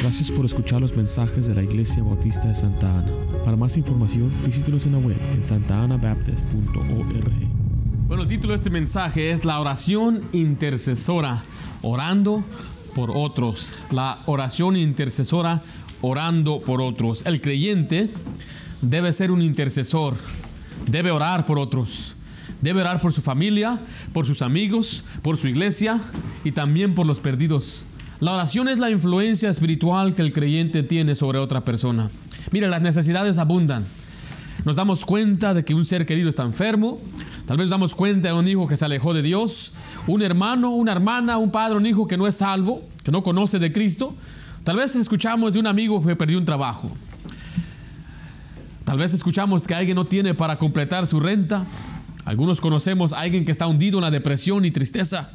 Gracias por escuchar los mensajes de la Iglesia Bautista de Santa Ana. Para más información, visítenos en la web en santaanabaptist.org. Bueno, el título de este mensaje es La oración intercesora, orando por otros. La oración intercesora, orando por otros. El creyente debe ser un intercesor, debe orar por otros. Debe orar por su familia, por sus amigos, por su iglesia y también por los perdidos. La oración es la influencia espiritual que el creyente tiene sobre otra persona. Mire, las necesidades abundan. Nos damos cuenta de que un ser querido está enfermo. Tal vez damos cuenta de un hijo que se alejó de Dios. Un hermano, una hermana, un padre, un hijo que no es salvo, que no conoce de Cristo. Tal vez escuchamos de un amigo que perdió un trabajo. Tal vez escuchamos que alguien no tiene para completar su renta. Algunos conocemos a alguien que está hundido en la depresión y tristeza.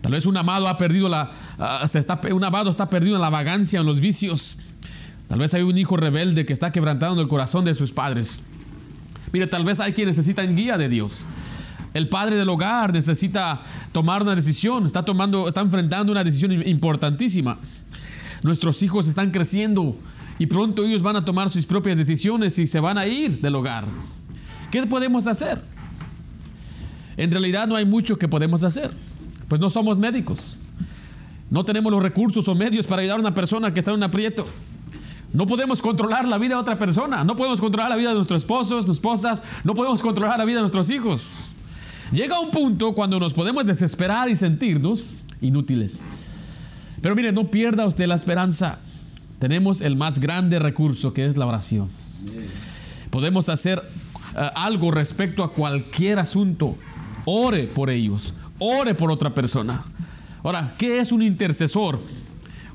Tal vez un amado ha perdido la, uh, se está, un amado está perdido en la vagancia, en los vicios. Tal vez hay un hijo rebelde que está quebrantando el corazón de sus padres. Mire, tal vez hay quien necesita guía de Dios. El padre del hogar necesita tomar una decisión, está tomando, está enfrentando una decisión importantísima. Nuestros hijos están creciendo y pronto ellos van a tomar sus propias decisiones y se van a ir del hogar. ¿Qué podemos hacer? En realidad no hay mucho que podemos hacer. Pues no somos médicos. No tenemos los recursos o medios para ayudar a una persona que está en un aprieto. No podemos controlar la vida de otra persona. No podemos controlar la vida de nuestros esposos, nuestras esposas. No podemos controlar la vida de nuestros hijos. Llega un punto cuando nos podemos desesperar y sentirnos inútiles. Pero mire, no pierda usted la esperanza. Tenemos el más grande recurso que es la oración. Podemos hacer uh, algo respecto a cualquier asunto. Ore por ellos ore por otra persona. Ahora, ¿qué es un intercesor?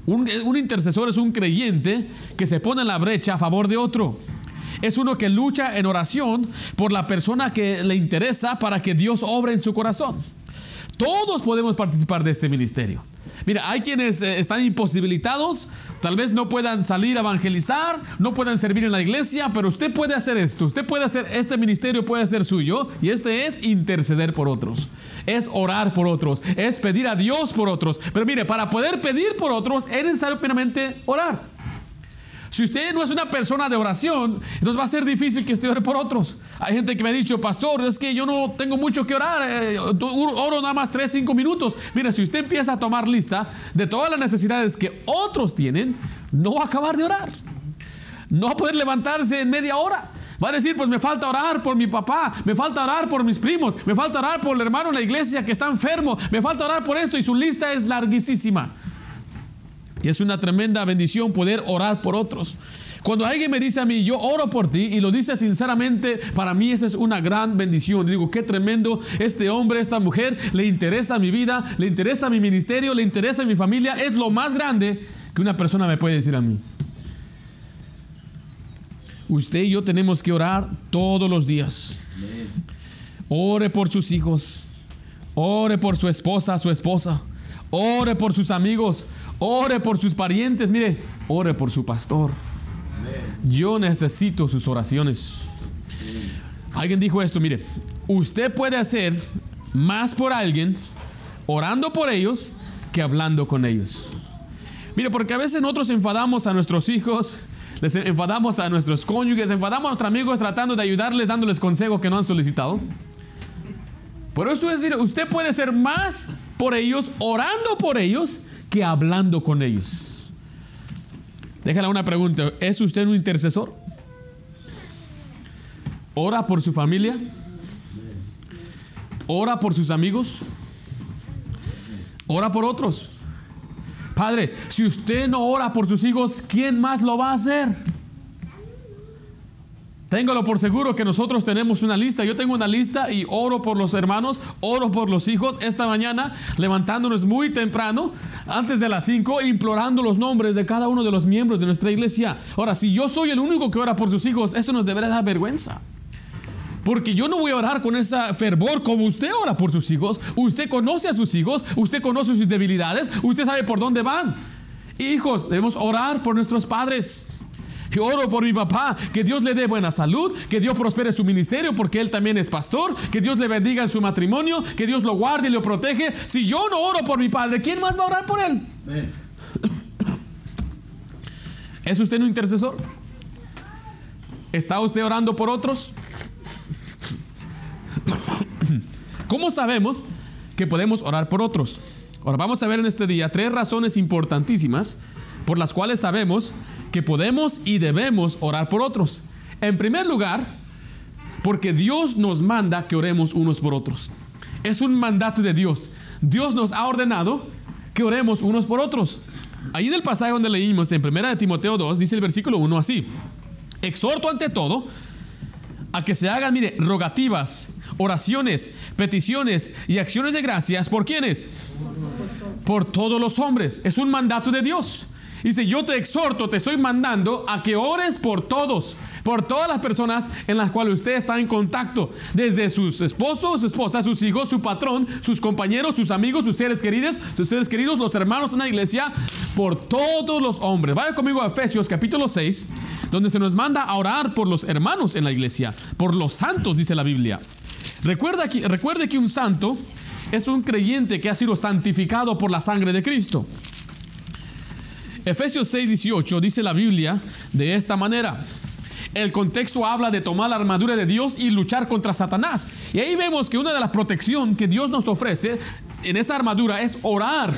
Un, intercesor es un creyente que se pone en la brecha a favor de otro. Es uno que lucha en oración por la persona que le interesa para que Dios obre en su corazón. Todos podemos participar de este ministerio. Mira, hay quienes eh, están imposibilitados, tal vez no puedan salir a evangelizar, no puedan servir en la iglesia, pero usted puede hacer esto, usted puede hacer, este ministerio puede ser suyo y este es interceder por otros, es orar por otros, es pedir a Dios por otros. Pero mire, para poder pedir por otros es necesario primeramente orar. Si usted no es una persona de oración, entonces va a ser difícil que usted ore por otros. Hay gente que me ha dicho, pastor, es que yo no tengo mucho que orar, eh, oro nada más 3, 5 minutos. Mira, si usted empieza a tomar lista de todas las necesidades que otros tienen, no va a acabar de orar. No va a poder levantarse en media hora. Va a decir, pues me falta orar por mi papá, me falta orar por mis primos, me falta orar por el hermano en la iglesia que está enfermo, me falta orar por esto y su lista es larguísima. Y es una tremenda bendición poder orar por otros. Cuando alguien me dice a mí, yo oro por ti, y lo dice sinceramente, para mí esa es una gran bendición. Digo, qué tremendo, este hombre, esta mujer, le interesa mi vida, le interesa mi ministerio, le interesa mi familia. Es lo más grande que una persona me puede decir a mí. Usted y yo tenemos que orar todos los días. Ore por sus hijos. Ore por su esposa, su esposa. Ore por sus amigos. Ore por sus parientes. Mire, ore por su pastor. Yo necesito sus oraciones. Alguien dijo esto, mire, usted puede hacer más por alguien orando por ellos que hablando con ellos. Mire, porque a veces nosotros enfadamos a nuestros hijos, les enfadamos a nuestros cónyuges, enfadamos a nuestros amigos tratando de ayudarles, dándoles consejo que no han solicitado. Por eso es, mire, usted puede hacer más por ellos, orando por ellos, que hablando con ellos. Déjale una pregunta, ¿es usted un intercesor? ¿Ora por su familia? ¿Ora por sus amigos? ¿Ora por otros? Padre, si usted no ora por sus hijos, ¿quién más lo va a hacer? Téngalo por seguro que nosotros tenemos una lista. Yo tengo una lista y oro por los hermanos, oro por los hijos. Esta mañana, levantándonos muy temprano, antes de las 5, implorando los nombres de cada uno de los miembros de nuestra iglesia. Ahora, si yo soy el único que ora por sus hijos, eso nos debería dar vergüenza. Porque yo no voy a orar con ese fervor como usted ora por sus hijos. Usted conoce a sus hijos, usted conoce sus debilidades, usted sabe por dónde van. Hijos, debemos orar por nuestros padres. Yo oro por mi papá, que Dios le dé buena salud, que Dios prospere su ministerio porque él también es pastor, que Dios le bendiga en su matrimonio, que Dios lo guarde y lo protege. Si yo no oro por mi padre, ¿quién más va a orar por él? ¿Es usted un intercesor? ¿Está usted orando por otros? ¿Cómo sabemos que podemos orar por otros? Ahora vamos a ver en este día tres razones importantísimas por las cuales sabemos que podemos y debemos orar por otros. En primer lugar, porque Dios nos manda que oremos unos por otros. Es un mandato de Dios. Dios nos ha ordenado que oremos unos por otros. Ahí en el pasaje donde leímos en 1 de Timoteo 2, dice el versículo 1 así. Exhorto ante todo a que se hagan, mire, rogativas, oraciones, peticiones y acciones de gracias. ¿Por quiénes? Por todos los hombres. Es un mandato de Dios. Dice, yo te exhorto, te estoy mandando a que ores por todos, por todas las personas en las cuales usted está en contacto, desde sus esposos, su esposa, sus hijos, su patrón, sus compañeros, sus amigos, sus seres queridos, sus seres queridos, los hermanos en la iglesia, por todos los hombres. Vaya conmigo a Efesios capítulo 6, donde se nos manda a orar por los hermanos en la iglesia, por los santos, dice la Biblia. Recuerda que, recuerde que un santo es un creyente que ha sido santificado por la sangre de Cristo. Efesios 6, 18 dice la Biblia de esta manera. El contexto habla de tomar la armadura de Dios y luchar contra Satanás. Y ahí vemos que una de las protecciones que Dios nos ofrece en esa armadura es orar.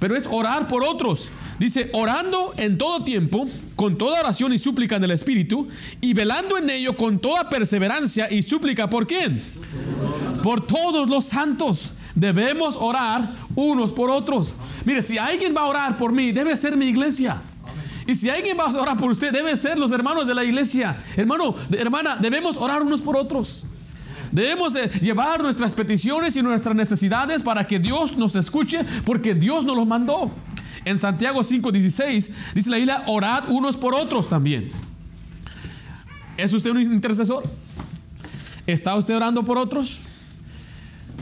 Pero es orar por otros. Dice, orando en todo tiempo, con toda oración y súplica en el Espíritu, y velando en ello con toda perseverancia y súplica. ¿Por quién? Por todos los santos. Debemos orar unos por otros. Mire, si alguien va a orar por mí, debe ser mi iglesia. Y si alguien va a orar por usted, debe ser los hermanos de la iglesia. Hermano, hermana, debemos orar unos por otros. Debemos llevar nuestras peticiones y nuestras necesidades para que Dios nos escuche, porque Dios nos los mandó. En Santiago 5:16 dice la Biblia, orad unos por otros también. ¿Es usted un intercesor? ¿Está usted orando por otros?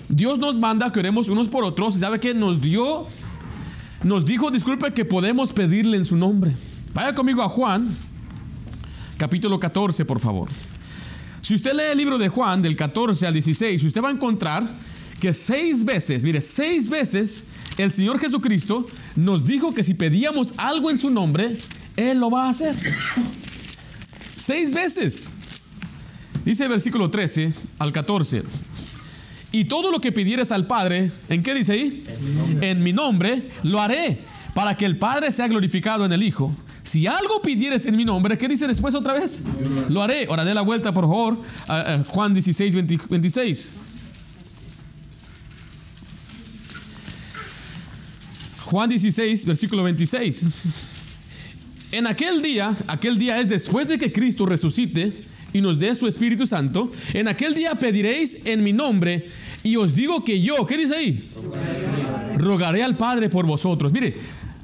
Dios nos manda que oremos unos por otros. ¿Y sabe que nos dio? Nos dijo, disculpe, que podemos pedirle en su nombre. Vaya conmigo a Juan, capítulo 14, por favor. Si usted lee el libro de Juan, del 14 al 16, usted va a encontrar que seis veces, mire, seis veces el Señor Jesucristo nos dijo que si pedíamos algo en su nombre, Él lo va a hacer. Seis veces. Dice el versículo 13 al 14. Y todo lo que pidieres al Padre, ¿en qué dice ahí? En mi nombre, lo haré, para que el Padre sea glorificado en el Hijo. Si algo pidieres en mi nombre, ¿qué dice después otra vez? Lo haré. Ahora dé la vuelta, por favor, Juan 16, 26. Juan 16, versículo 26. En aquel día, aquel día es después de que Cristo resucite y nos dé su Espíritu Santo, en aquel día pediréis en mi nombre y os digo que yo, ¿qué dice ahí? Rogaré al Padre por vosotros. Mire,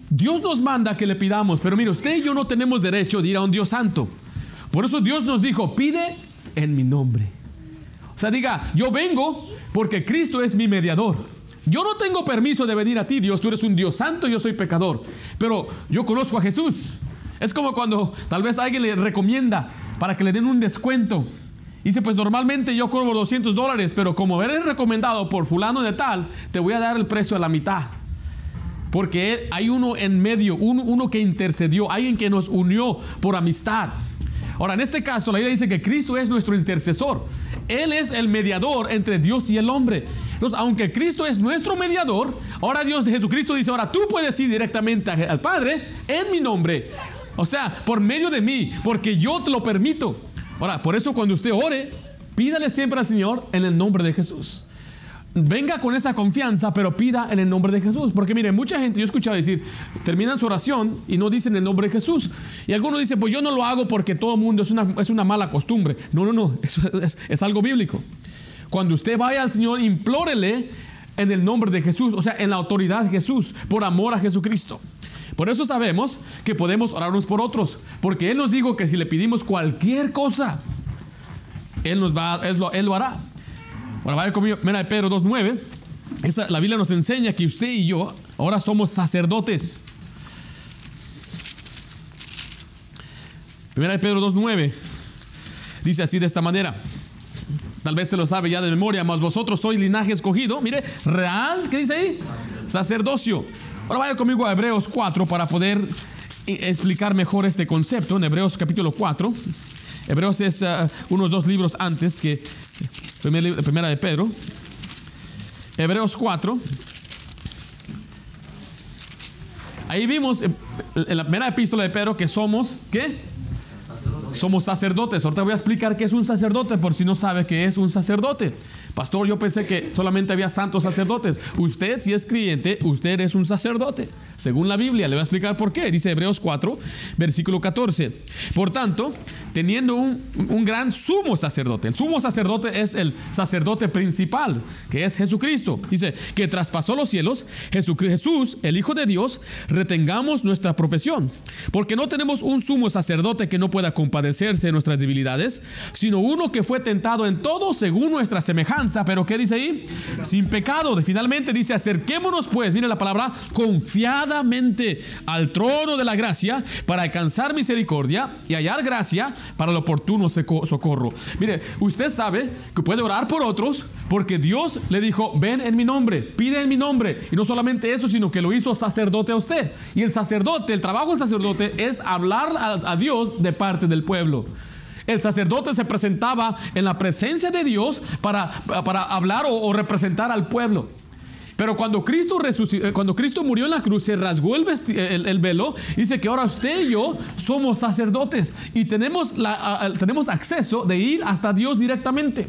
Dios nos manda que le pidamos, pero mire, usted y yo no tenemos derecho de ir a un Dios santo. Por eso Dios nos dijo, pide en mi nombre. O sea, diga, yo vengo porque Cristo es mi mediador. Yo no tengo permiso de venir a ti, Dios, tú eres un Dios santo, yo soy pecador. Pero yo conozco a Jesús. Es como cuando tal vez alguien le recomienda para que le den un descuento. Dice, pues normalmente yo cobro 200 dólares, pero como eres recomendado por fulano de tal, te voy a dar el precio a la mitad. Porque hay uno en medio, uno, uno que intercedió, alguien que nos unió por amistad. Ahora, en este caso, la Biblia dice que Cristo es nuestro intercesor. Él es el mediador entre Dios y el hombre. Entonces, aunque Cristo es nuestro mediador, ahora Dios de Jesucristo dice, ahora tú puedes ir directamente al Padre en mi nombre. O sea, por medio de mí, porque yo te lo permito. Ahora, por eso cuando usted ore, pídale siempre al Señor en el nombre de Jesús. Venga con esa confianza, pero pida en el nombre de Jesús. Porque mire, mucha gente, yo he escuchado decir, terminan su oración y no dicen el nombre de Jesús. Y algunos dicen, pues yo no lo hago porque todo el mundo es una, es una mala costumbre. No, no, no, eso es, es algo bíblico. Cuando usted vaya al Señor, implórele en el nombre de Jesús, o sea, en la autoridad de Jesús, por amor a Jesucristo. Por eso sabemos que podemos orar unos por otros, porque Él nos dijo que si le pedimos cualquier cosa, Él, nos va, él, lo, él lo hará. Bueno, vaya conmigo, mira de Pedro 2.9. Esa, la Biblia nos enseña que usted y yo ahora somos sacerdotes. Primera de Pedro 2.9 dice así de esta manera. Tal vez se lo sabe ya de memoria, mas vosotros sois linaje escogido. Mire, real, ¿qué dice ahí? Sacerdocio. Ahora vaya conmigo a Hebreos 4 para poder explicar mejor este concepto en Hebreos capítulo 4. Hebreos es uh, unos dos libros antes que primera, primera de Pedro. Hebreos 4. Ahí vimos en la primera epístola de Pedro que somos, ¿qué? Somos sacerdotes. Ahorita voy a explicar qué es un sacerdote por si no sabe qué es un sacerdote. Pastor, yo pensé que solamente había santos sacerdotes. Usted, si es creyente, usted es un sacerdote. Según la Biblia, le voy a explicar por qué. Dice Hebreos 4, versículo 14. Por tanto, teniendo un, un, gran sumo sacerdote. El sumo sacerdote es el sacerdote principal, que es Jesucristo. Dice que traspasó los cielos, Jesús, el Hijo de Dios, retengamos nuestra profesión. Porque no tenemos un sumo sacerdote que no pueda compadecerse de nuestras debilidades, sino uno que fue tentado en todo según nuestra semejanza. Pero ¿qué dice ahí? Sin pecado. Finalmente dice, acerquémonos pues, mire la palabra, al trono de la gracia para alcanzar misericordia y hallar gracia para el oportuno socorro. Mire, usted sabe que puede orar por otros porque Dios le dijo, ven en mi nombre, pide en mi nombre. Y no solamente eso, sino que lo hizo sacerdote a usted. Y el sacerdote, el trabajo del sacerdote es hablar a, Dios de parte del pueblo. El sacerdote se presentaba en la presencia de Dios para, para hablar o representar al pueblo. Pero cuando Cristo, cuando Cristo murió en la cruz, se rasgó el, el, el, velo. Dice que ahora usted y yo somos sacerdotes y tenemos, tenemos acceso de ir hasta Dios directamente.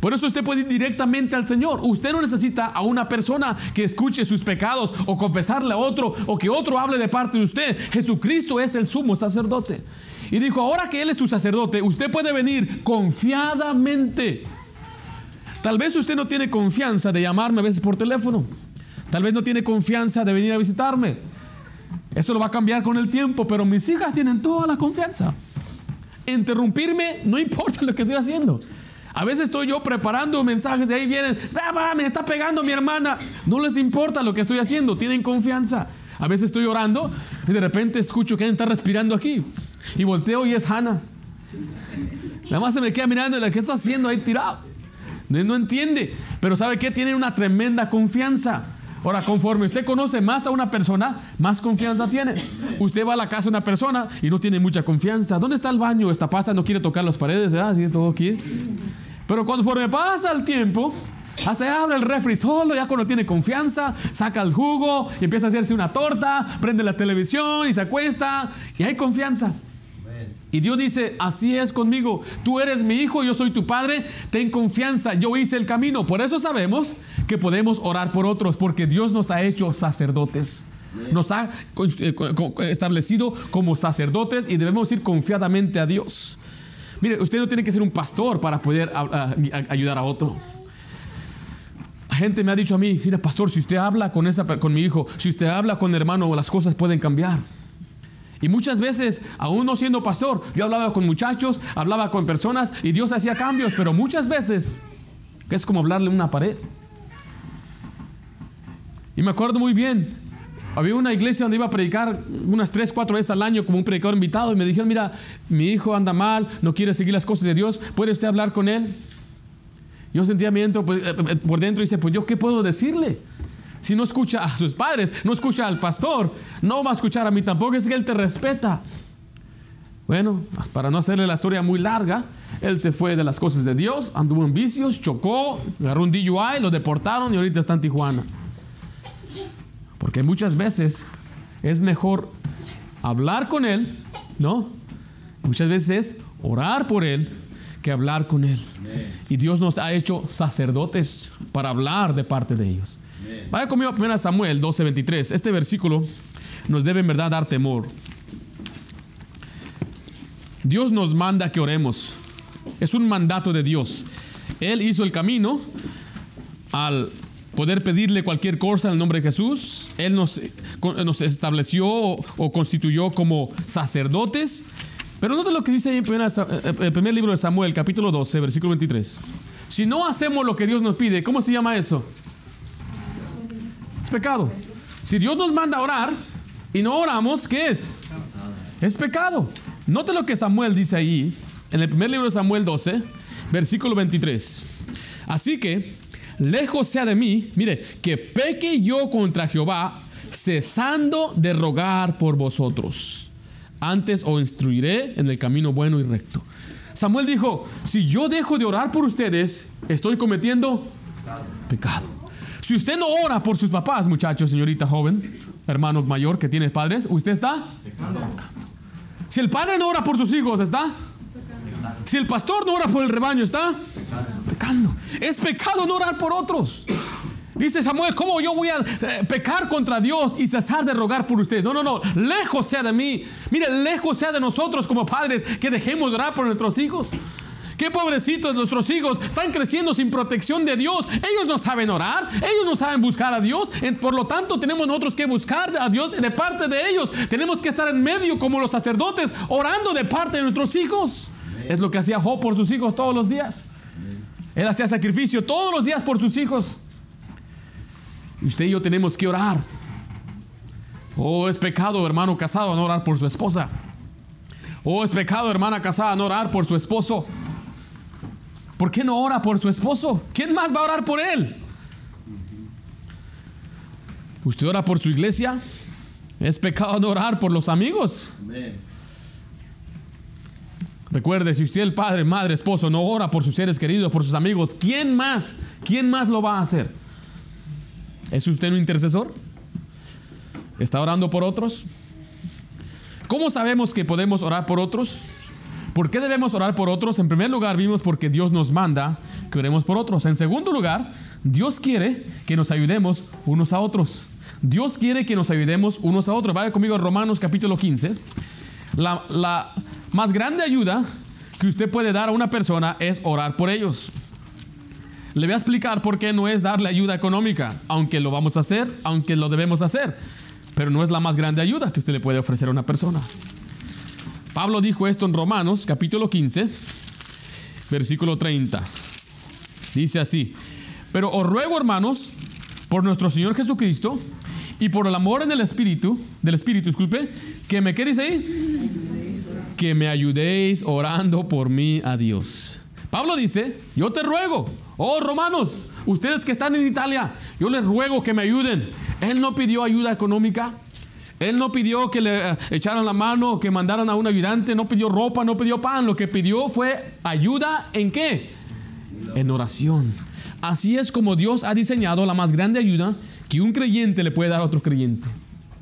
Por eso usted puede ir directamente al Señor. Usted no necesita a una persona que escuche sus pecados o confesarle a otro o que otro hable de parte de usted. Jesucristo es el sumo sacerdote. Y dijo, ahora que Él es tu sacerdote, usted puede venir confiadamente Tal vez usted no tiene confianza de llamarme a veces por teléfono. Tal vez no tiene confianza de venir a visitarme. Eso lo va a cambiar con el tiempo, pero mis hijas tienen toda la confianza. Interrumpirme no importa lo que estoy haciendo. A veces estoy yo preparando mensajes y ahí vienen, ah, me está pegando mi hermana. No les importa lo que estoy haciendo, tienen confianza. A veces estoy orando y de repente escucho que alguien está respirando aquí. Y volteo y es Hannah. Nada más se me queda mirando y la que está haciendo ahí tirado. No entiende, pero ¿sabe qué? Tiene una tremenda confianza. Ahora, conforme usted conoce más a una persona, más confianza tiene. Usted va a la casa de una persona y no tiene mucha confianza. ¿Dónde está el baño? Esta pasa, no quiere tocar las paredes, ¿verdad? Así todo aquí. Pero conforme pasa el tiempo, hasta ya abre el refri solo, ya cuando tiene confianza, saca el jugo y empieza a hacerse una torta, prende la televisión y se acuesta y hay confianza. Y Dios dice, así es conmigo, tú eres mi hijo, yo soy tu padre, ten confianza, yo hice el camino. Por eso sabemos que podemos orar por otros, porque Dios nos ha hecho sacerdotes. Nos ha establecido como sacerdotes y debemos ir confiadamente a Dios. Mire, usted no tiene que ser un pastor para poder ayudar a otro. Gente me ha dicho a mí, mira, pastor, si usted habla con, esa, con mi hijo, si usted habla con el hermano, las cosas pueden cambiar. Y muchas veces, aún no siendo pastor, yo hablaba con muchachos, hablaba con personas y Dios hacía cambios, pero muchas veces es como hablarle a una pared. Y me acuerdo muy bien, había una iglesia donde iba a predicar unas tres, cuatro veces al año como un predicador invitado y me dijeron, mira, mi hijo anda mal, no quiere seguir las cosas de Dios, ¿puede usted hablar con él? Yo sentía mi pues, por dentro y dice, pues yo qué puedo decirle? Si no escucha a sus padres, no escucha al pastor, no va a escuchar a mí tampoco, es que él te respeta. Bueno, para no hacerle la historia muy larga, él se fue de las cosas de Dios, anduvo en vicios, chocó, agarró un DUI, lo deportaron y ahorita está en Tijuana. Porque muchas veces es mejor hablar con él, ¿no? Muchas veces es orar por él que hablar con él. Y Dios nos ha hecho sacerdotes para hablar de parte de ellos. Vaya conmigo a 1 Samuel 12:23. Este versículo nos debe en verdad dar temor. Dios nos manda que oremos. Es un mandato de Dios. Él hizo el camino al poder pedirle cualquier cosa en el nombre de Jesús. Él nos, nos estableció o constituyó como sacerdotes. Pero nota lo que dice en el primer libro de Samuel, capítulo 12, versículo 23. Si no hacemos lo que Dios nos pide, ¿cómo se llama eso? Es pecado. Si Dios nos manda a orar y no oramos, ¿qué es? Es pecado. Note lo que Samuel dice ahí, en el primer libro de Samuel 12, versículo 23. Así que, lejos sea de mí, mire, que peque yo contra Jehová, cesando de rogar por vosotros. antes os instruiré en el camino bueno y recto. Samuel dijo, si yo dejo de orar por ustedes, estoy cometiendo pecado. Si usted no ora por sus papás, muchachos, señorita joven, hermano mayor que tiene padres, usted está. Si el padre no ora por sus hijos, está si el pastor no ora por el rebaño, está pecando. Es pecado no orar por otros. Dice Samuel, ¿cómo yo voy a eh, pecar contra Dios y cesar de rogar por ustedes? No, no, no. Lejos sea de mí. Mire, lejos sea de nosotros como padres que dejemos de orar por nuestros hijos. Qué pobrecitos nuestros hijos están creciendo sin protección de Dios. Ellos no saben orar, ellos no saben buscar a Dios. Por lo tanto, tenemos nosotros que buscar a Dios de parte de ellos. Tenemos que estar en medio como los sacerdotes, orando de parte de nuestros hijos. Es lo que hacía Job por sus hijos todos los días. Él hacía sacrificio todos los días por sus hijos. Usted y yo tenemos que orar. Oh, es pecado, hermano casado, no orar por su esposa. Oh, es pecado, hermana casada, no orar por su esposo. ¿Por qué no ora por su esposo? ¿Quién más va a orar por él? ¿Usted ora por su iglesia? Es pecado no orar por los amigos. Recuerde, si usted el padre, madre, esposo no ora por sus seres queridos, por sus amigos, ¿quién más? ¿Quién más lo va a hacer? ¿Es usted un intercesor? ¿Está orando por otros? ¿Cómo sabemos que podemos orar por otros? ¿Por qué debemos orar por otros? En primer lugar, vimos porque Dios nos manda que oremos por otros. En segundo lugar, Dios quiere que nos ayudemos unos a otros. Dios quiere que nos ayudemos unos a otros. Vaya conmigo a Romanos capítulo 15. La, la más grande ayuda que usted puede dar a una persona es orar por ellos. Le voy a explicar por qué no es darle ayuda económica, aunque lo vamos a hacer, aunque lo debemos hacer, pero no es la más grande ayuda que usted le puede ofrecer a una persona. Pablo dijo esto en Romanos capítulo 15, versículo 30. Dice así, pero os ruego hermanos, por nuestro Señor Jesucristo y por el amor en el Espíritu, del Espíritu, disculpe, que me queréis ahí, que me ayudéis orando por mí a Dios. Pablo dice, yo te ruego, oh romanos, ustedes que están en Italia, yo les ruego que me ayuden. Él no pidió ayuda económica, él no pidió que le eh, echaran la mano, que mandaran a un ayudante, no pidió ropa, no pidió pan, lo que pidió fue ayuda en qué? En oración. Así es como Dios ha diseñado la más grande ayuda que un creyente le puede dar a otro creyente.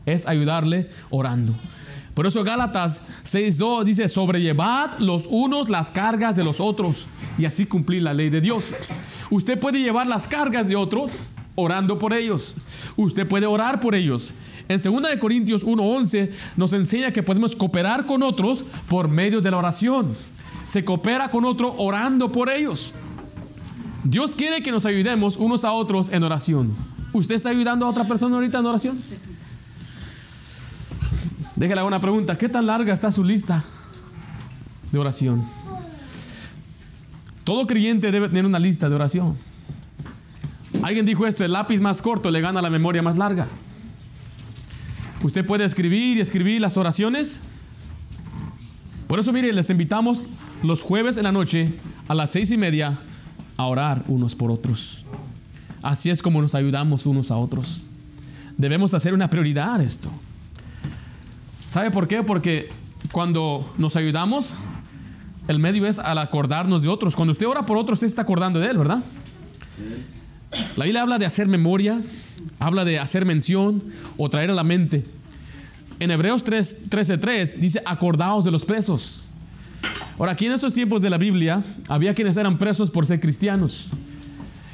Es ayudarle orando. Por eso Gálatas 6.2 dice, sobrellevad los unos las cargas de los otros y así cumplir la ley de Dios. Usted puede llevar las cargas de otros orando por ellos. Usted puede orar por ellos. En 2 Corintios 1.11 nos enseña que podemos cooperar con otros por medio de la oración. Se coopera con otro orando por ellos. Dios quiere que nos ayudemos unos a otros en oración. ¿Usted está ayudando a otra persona ahorita en oración? Déjale una pregunta. ¿Qué tan larga está su lista de oración? Todo creyente debe tener una lista de oración. Alguien dijo esto, el lápiz más corto le gana la memoria más larga. Usted puede escribir y escribir las oraciones. Por eso, mire, les invitamos los jueves en la noche a las seis y media a orar unos por otros. Así es como nos ayudamos unos a otros. Debemos hacer una prioridad esto. ¿Sabe por qué? Porque cuando nos ayudamos, el medio es al acordarnos de otros. Cuando usted ora por otros, usted está acordando de él, ¿verdad? La Biblia habla de hacer memoria, habla de hacer mención o traer a la mente. En Hebreos 13:3 dice, acordaos de los presos. Ahora, aquí en estos tiempos de la Biblia, había quienes eran presos por ser cristianos.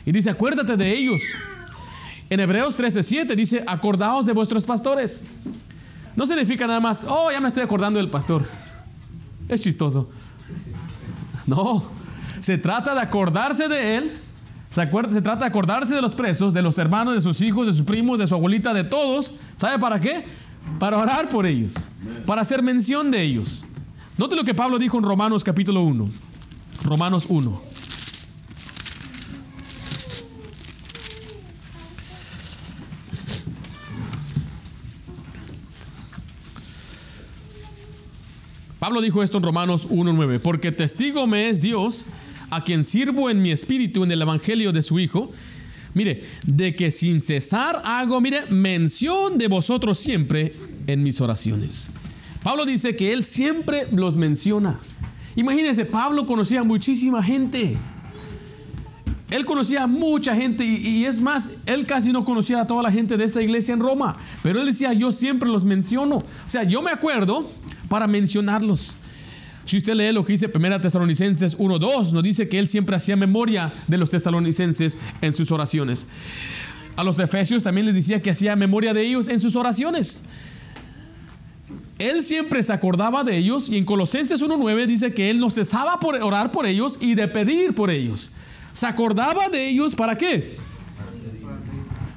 Y dice, acuérdate de ellos. En Hebreos 13:7 dice, acordaos de vuestros pastores. No significa nada más, oh, ya me estoy acordando del pastor. Es chistoso. No, se trata de acordarse de él. Se, trata de acordarse de los presos, de los hermanos, de sus hijos, de sus primos, de su abuelita, de todos. ¿Sabe para qué? Para orar por ellos, para hacer mención de ellos. Note lo que Pablo dijo en Romanos capítulo 1. Romanos 1. Pablo dijo esto en Romanos 1.9, porque testigo me es Dios, a quien sirvo en mi espíritu en el Evangelio de su Hijo, mire, de que sin cesar hago, mire, mención de vosotros siempre en mis oraciones. Pablo dice que él siempre los menciona. Imagínense, Pablo conocía muchísima gente. Él conocía a mucha gente y, y, es más, él casi no conocía a toda la gente de esta iglesia en Roma, pero él decía, yo siempre los menciono. O sea, yo me acuerdo para mencionarlos. Si usted lee lo que dice 1 Tesalonicenses 1.2, nos dice que él siempre hacía memoria de los tesalonicenses en sus oraciones. A los efesios también les decía que hacía memoria de ellos en sus oraciones. Él siempre se acordaba de ellos y en Colosenses 1.9 dice que él no cesaba por orar por ellos y de pedir por ellos. Se acordaba de ellos para qué?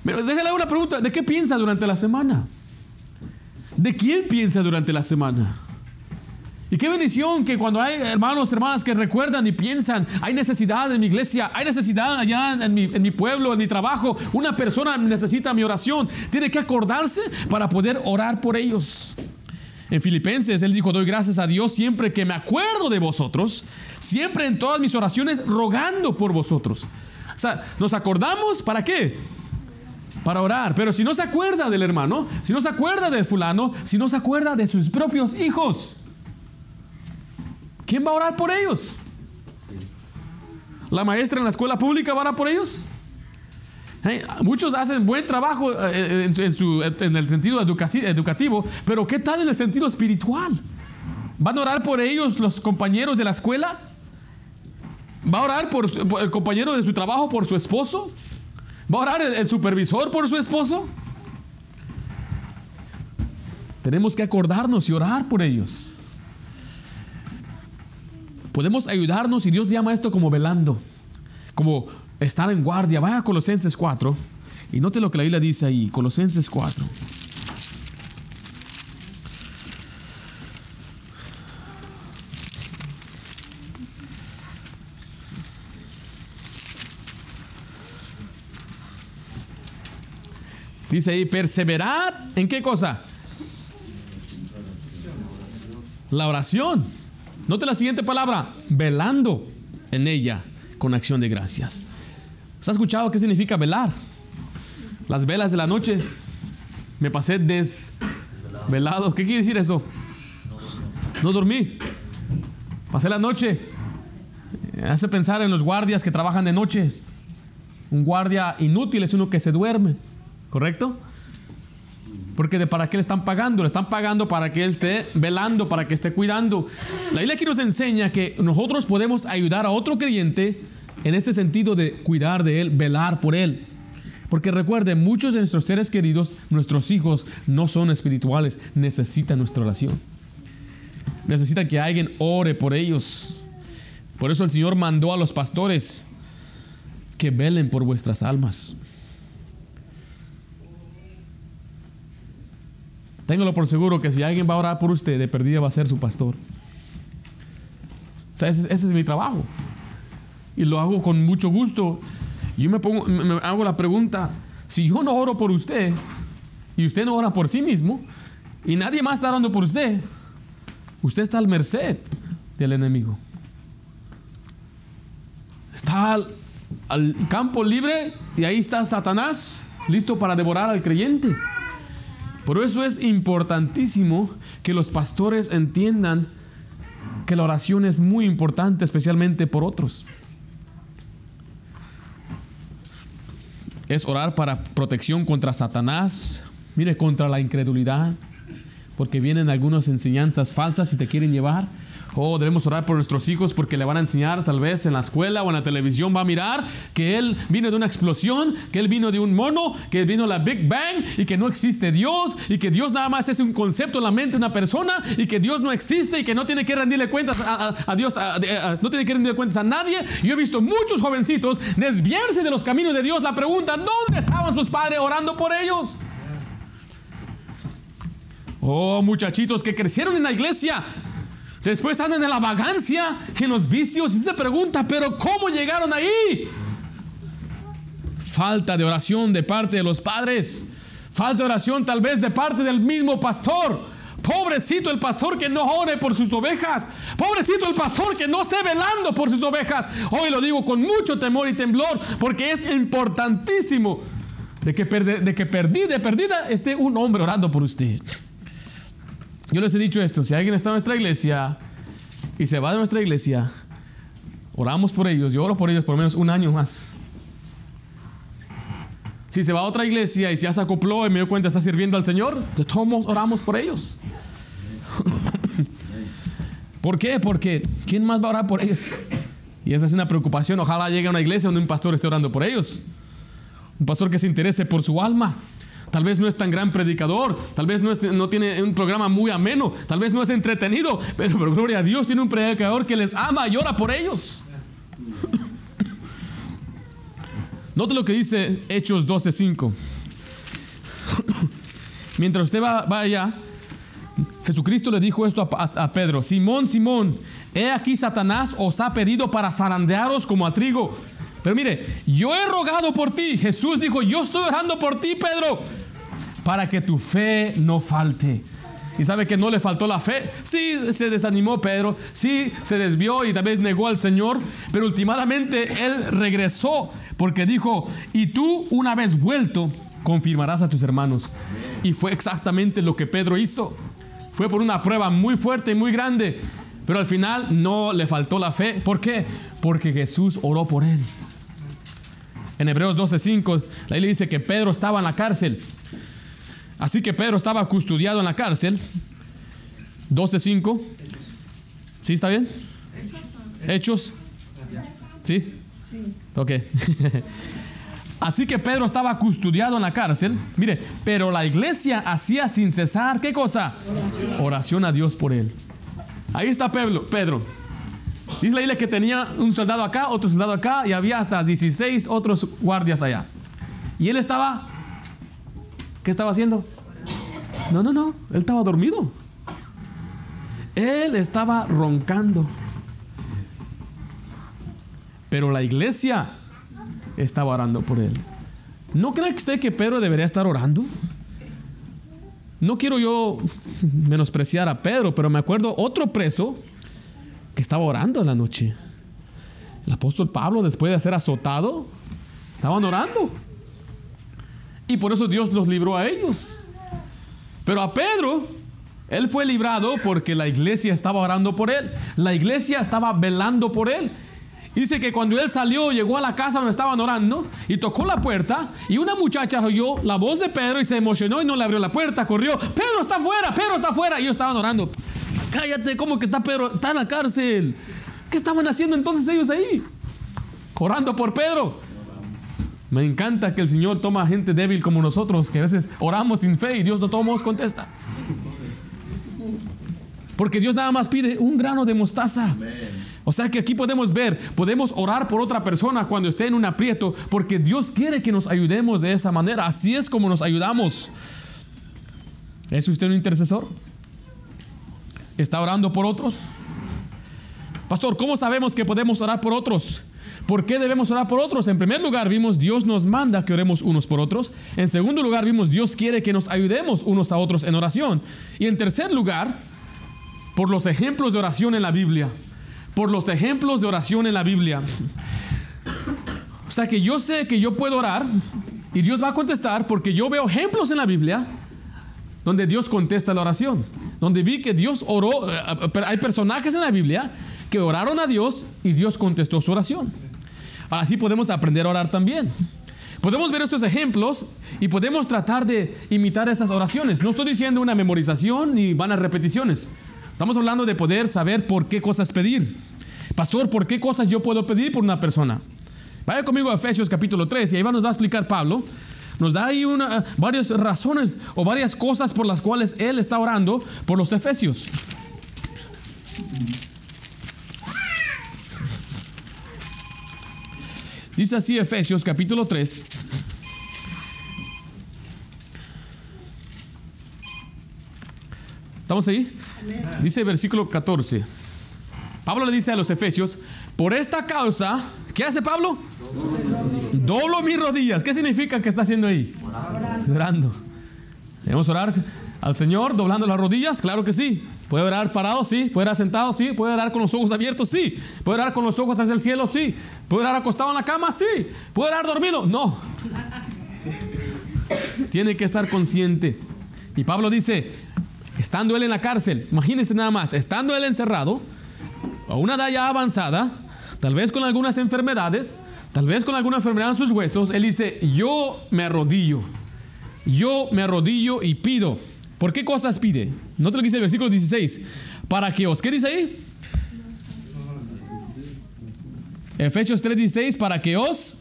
Déjale una pregunta, ¿de qué piensa durante la semana? ¿De quién piensa durante la semana? Y qué bendición que cuando hay hermanos, hermanas que recuerdan y piensan, hay necesidad en mi iglesia, hay necesidad allá en mi, pueblo, en mi trabajo, una persona necesita mi oración, tiene que acordarse para poder orar por ellos. En Filipenses él dijo, doy gracias a Dios siempre que me acuerdo de vosotros, siempre en todas mis oraciones rogando por vosotros. O sea, nos acordamos para qué? Para orar. Pero si no se acuerda del hermano, si no se acuerda del fulano, si no se acuerda de sus propios hijos, ¿quién va a orar por ellos? ¿La maestra en la escuela pública va a orar por ellos? muchos hacen buen trabajo en, en, su, en el sentido educativo, pero ¿qué tal en el sentido espiritual? ¿Van a orar por ellos los compañeros de la escuela? ¿Va a orar por, el compañero de su trabajo por su esposo? ¿Va a orar el supervisor por su esposo? Tenemos que acordarnos y orar por ellos. Podemos ayudarnos y Dios llama esto como velando, como estar en guardia. Vaya a Colosenses 4 y note lo que la Biblia dice ahí, Colosenses 4. Dice ahí, perseverad en qué cosa? La oración. Note la siguiente palabra, velando en ella con acción de gracias. ¿Has escuchado qué significa velar? Las velas de la noche. Me pasé desvelado. ¿Qué quiere decir eso? No dormí. Pasé la noche. Hace pensar en los guardias que trabajan de noche. Un guardia inútil es uno que se duerme. ¿Correcto? Porque de para qué le están pagando? Le están pagando para que él esté velando, para que esté cuidando. La Biblia aquí nos enseña que nosotros podemos ayudar a otro creyente en este sentido de cuidar de él, velar por él. Porque recuerden, muchos de nuestros seres queridos, nuestros hijos, no son espirituales, necesitan nuestra oración. Necesitan que alguien ore por ellos. Por eso el Señor mandó a los pastores que velen por vuestras almas. Téngalo por seguro que si alguien va a orar por usted, de perdida va a ser su pastor. O ese, es mi trabajo. Y lo hago con mucho gusto. Yo me, pongo, hago la pregunta, si yo no oro por usted y usted no ora por sí mismo y nadie más está orando por usted, usted está al merced del enemigo. Está al campo libre y ahí está Satanás listo para devorar al creyente. Por eso es importantísimo que los pastores entiendan que la oración es muy importante, especialmente por otros. Es orar para protección contra Satanás, mire, contra la incredulidad, porque vienen algunas enseñanzas falsas y te quieren llevar. Oh, debemos orar por nuestros hijos porque le van a enseñar tal vez en la escuela o en la televisión va a mirar que él vino de una explosión, que él vino de un mono, que vino la Big Bang y que no existe Dios y que Dios nada más es un concepto en la mente de una persona y que Dios no existe y que no tiene que rendirle cuentas a, a, a Dios, a, no tiene que rendirle cuentas a nadie. Yo he visto muchos jovencitos desviarse de los caminos de Dios. La pregunta, ¿dónde estaban sus padres orando por ellos? Oh, muchachitos que crecieron en la iglesia, Después andan en la vagancia, en los vicios. Y se pregunta, ¿pero cómo llegaron ahí? Falta de oración de parte de los padres. Falta de oración tal vez de parte del mismo pastor. Pobrecito el pastor que no ore por sus ovejas. Pobrecito el pastor que no esté velando por sus ovejas. Hoy lo digo con mucho temor y temblor porque es importantísimo de que, de que perdida, perdida esté un hombre orando por usted. Yo les he dicho esto, si alguien está en nuestra iglesia y se va de nuestra iglesia, oramos por ellos, yo oro por ellos por lo menos un año más. Si se va a otra iglesia y ya se acopló y me dio cuenta está sirviendo al Señor, de todos oramos por ellos. ¿Por qué? Porque ¿quién más va a orar por ellos? Y esa es una preocupación. Ojalá llegue a una iglesia donde un pastor esté orando por ellos. Un pastor que se interese por su alma. Tal vez no es tan gran predicador, tal vez no, tiene un programa muy ameno, tal vez no es entretenido, pero por gloria a Dios tiene un predicador que les ama y ora por ellos. Note lo que dice Hechos 12:5. Mientras usted va, allá, Jesucristo le dijo esto a, a- a Pedro: Simón, Simón, he aquí Satanás os ha pedido para zarandearos como a trigo. Pero mire, yo he rogado por ti. Jesús dijo: Yo estoy orando por ti, Pedro, para que tu fe no falte. Y sabe que no le faltó la fe. Sí, se desanimó Pedro. Sí, se desvió y tal vez negó al Señor. Pero últimamente él regresó porque dijo: Y tú, una vez vuelto, confirmarás a tus hermanos. Y fue exactamente lo que Pedro hizo. Fue por una prueba muy fuerte y muy grande. Pero al final no le faltó la fe. ¿Por qué? Porque Jesús oró por él. En Hebreos 12:5, la Biblia dice que Pedro estaba en la cárcel. Así que Pedro estaba custodiado en la cárcel. 12:5. ¿Sí está bien? Hechos. ¿Sí? Ok. Así que Pedro estaba custodiado en la cárcel. Mire, pero la iglesia hacía sin cesar, ¿qué cosa? Oración, a Dios por él. Ahí está Pedro. Pedro. Dice que tenía un soldado acá, otro soldado acá, y había hasta 16 otros guardias allá. Y él estaba, ¿qué estaba haciendo? No, no, no, él estaba dormido. Él estaba roncando. Pero la iglesia estaba orando por él. ¿No cree usted que Pedro debería estar orando? No quiero yo menospreciar a Pedro, pero me acuerdo otro preso que estaba orando en la noche. El apóstol Pablo, después de ser azotado, estaban orando. Y por eso Dios los libró a ellos. Pero a Pedro, él fue librado porque la iglesia estaba orando por él. La iglesia estaba velando por él. Dice que cuando él salió, llegó a la casa donde estaban orando y tocó la puerta y una muchacha oyó la voz de Pedro y se emocionó y no le abrió la puerta, corrió, Pedro está afuera, Pedro está afuera. Y ellos estaban orando. Cállate, ¿cómo que está Pedro? Está en la cárcel. ¿Qué estaban haciendo entonces ellos ahí? Orando por Pedro. Me encanta que el Señor toma a gente débil como nosotros, que a veces oramos sin fe y Dios no tomamos contesta. Porque Dios nada más pide un grano de mostaza. O sea que aquí podemos ver, podemos orar por otra persona cuando esté en un aprieto, porque Dios quiere que nos ayudemos de esa manera. Así es como nos ayudamos. ¿Es usted un intercesor? ¿Está orando por otros? Pastor, ¿cómo sabemos que podemos orar por otros? ¿Por qué debemos orar por otros? En primer lugar, vimos Dios nos manda que oremos unos por otros. En segundo lugar, vimos Dios quiere que nos ayudemos unos a otros en oración. Y en tercer lugar, por los ejemplos de oración en la Biblia. Por los ejemplos de oración en la Biblia. O sea que yo sé que yo puedo orar y Dios va a contestar porque yo veo ejemplos en la Biblia donde Dios contesta la oración. Donde vi que Dios oró, eh, eh, hay personajes en la Biblia que oraron a Dios y Dios contestó su oración. Así podemos aprender a orar también. Podemos ver estos ejemplos y podemos tratar de imitar esas oraciones. No estoy diciendo una memorización ni vanas repeticiones. Estamos hablando de poder saber por qué cosas pedir. Pastor, ¿por qué cosas yo puedo pedir por una persona? Vaya conmigo a Efesios capítulo 3 y ahí va- nos va a explicar Pablo. Nos da ahí una, varias razones o varias cosas por las cuales él está orando por los efesios. Dice así Efesios capítulo 3. ¿Estamos ahí? Dice versículo 14. Pablo le dice a los efesios, por esta causa, ¿qué hace Pablo? Doblo mis rodillas. ¿Qué significa que está haciendo ahí? Orando. ¿Debemos orar al Señor doblando las rodillas? Claro que sí. ¿Puede orar parado? Sí. ¿Puede orar sentado? Sí. ¿Puede orar con los ojos abiertos? Sí. ¿Puede orar con los ojos hacia el cielo? Sí. ¿Puede orar acostado en la cama? Sí. ¿Puede orar dormido? No. Tiene que estar consciente. Y Pablo dice, estando él en la cárcel, imagínense nada más, estando él encerrado, a una edad ya avanzada, tal vez con algunas enfermedades, tal vez con alguna enfermedad en sus huesos, él dice, yo me arrodillo, yo me arrodillo y pido. ¿Por qué cosas pide? No te lo dice el versículo 16. Para que os, ¿qué dice ahí? Efesios 3:16, para que os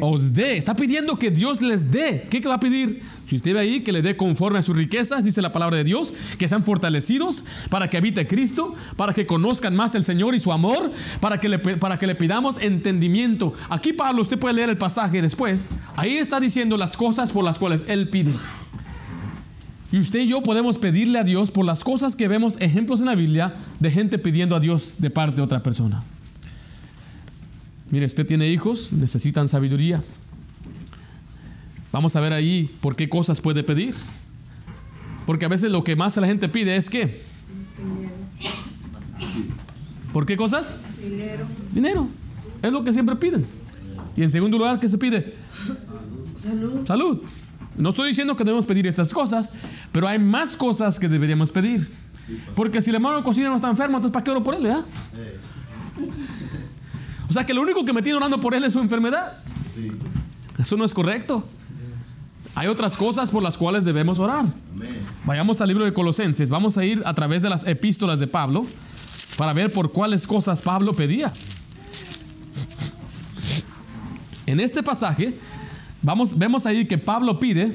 os dé. Está pidiendo que Dios les dé. ¿Qué va a pedir? Si usted ve ahí, que le dé conforme a sus riquezas, dice la palabra de Dios, que sean fortalecidos para que habite Cristo, para que conozcan más el Señor y su amor, para que le, para que le pidamos entendimiento. Aquí Pablo, usted puede leer el pasaje después. Ahí está diciendo las cosas por las cuales Él pide. Y usted y yo podemos pedirle a Dios por las cosas que vemos ejemplos en la Biblia de gente pidiendo a Dios de parte de otra persona. Mire, usted tiene hijos, necesitan sabiduría. Vamos a ver ahí por qué cosas puede pedir. Porque a veces lo que más la gente pide es qué. ¿Por qué cosas? Dinero. Dinero. Es lo que siempre piden. Y en segundo lugar, ¿qué se pide? Salud. Salud. No estoy diciendo que debemos pedir estas cosas, pero hay más cosas que deberíamos pedir. Porque si el hermano de cocina no está enfermo, entonces ¿para qué oro por él? ¿verdad? O sea que lo único que me tiene orando por él es su enfermedad. Eso no es correcto. Hay otras cosas por las cuales debemos orar. Vayamos al libro de Colosenses. Vamos a ir a través de las epístolas de Pablo para ver por cuáles cosas Pablo pedía. En este pasaje vamos, vemos ahí que Pablo pide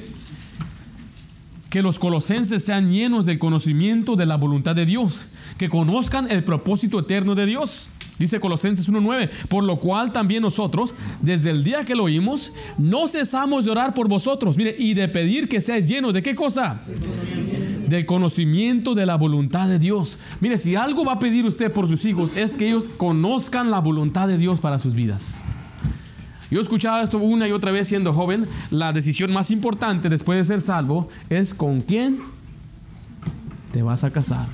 que los colosenses sean llenos del conocimiento de la voluntad de Dios, que conozcan el propósito eterno de Dios. Dice Colosenses 1.9, por lo cual también nosotros, desde el día que lo oímos, no cesamos de orar por vosotros, mire, y de pedir que seáis llenos de qué cosa? Del conocimiento de la voluntad de Dios. Mire, si algo va a pedir usted por sus hijos es que ellos conozcan la voluntad de Dios para sus vidas. Yo escuchaba esto una y otra vez siendo joven. La decisión más importante después de ser salvo es con quién te vas a casar.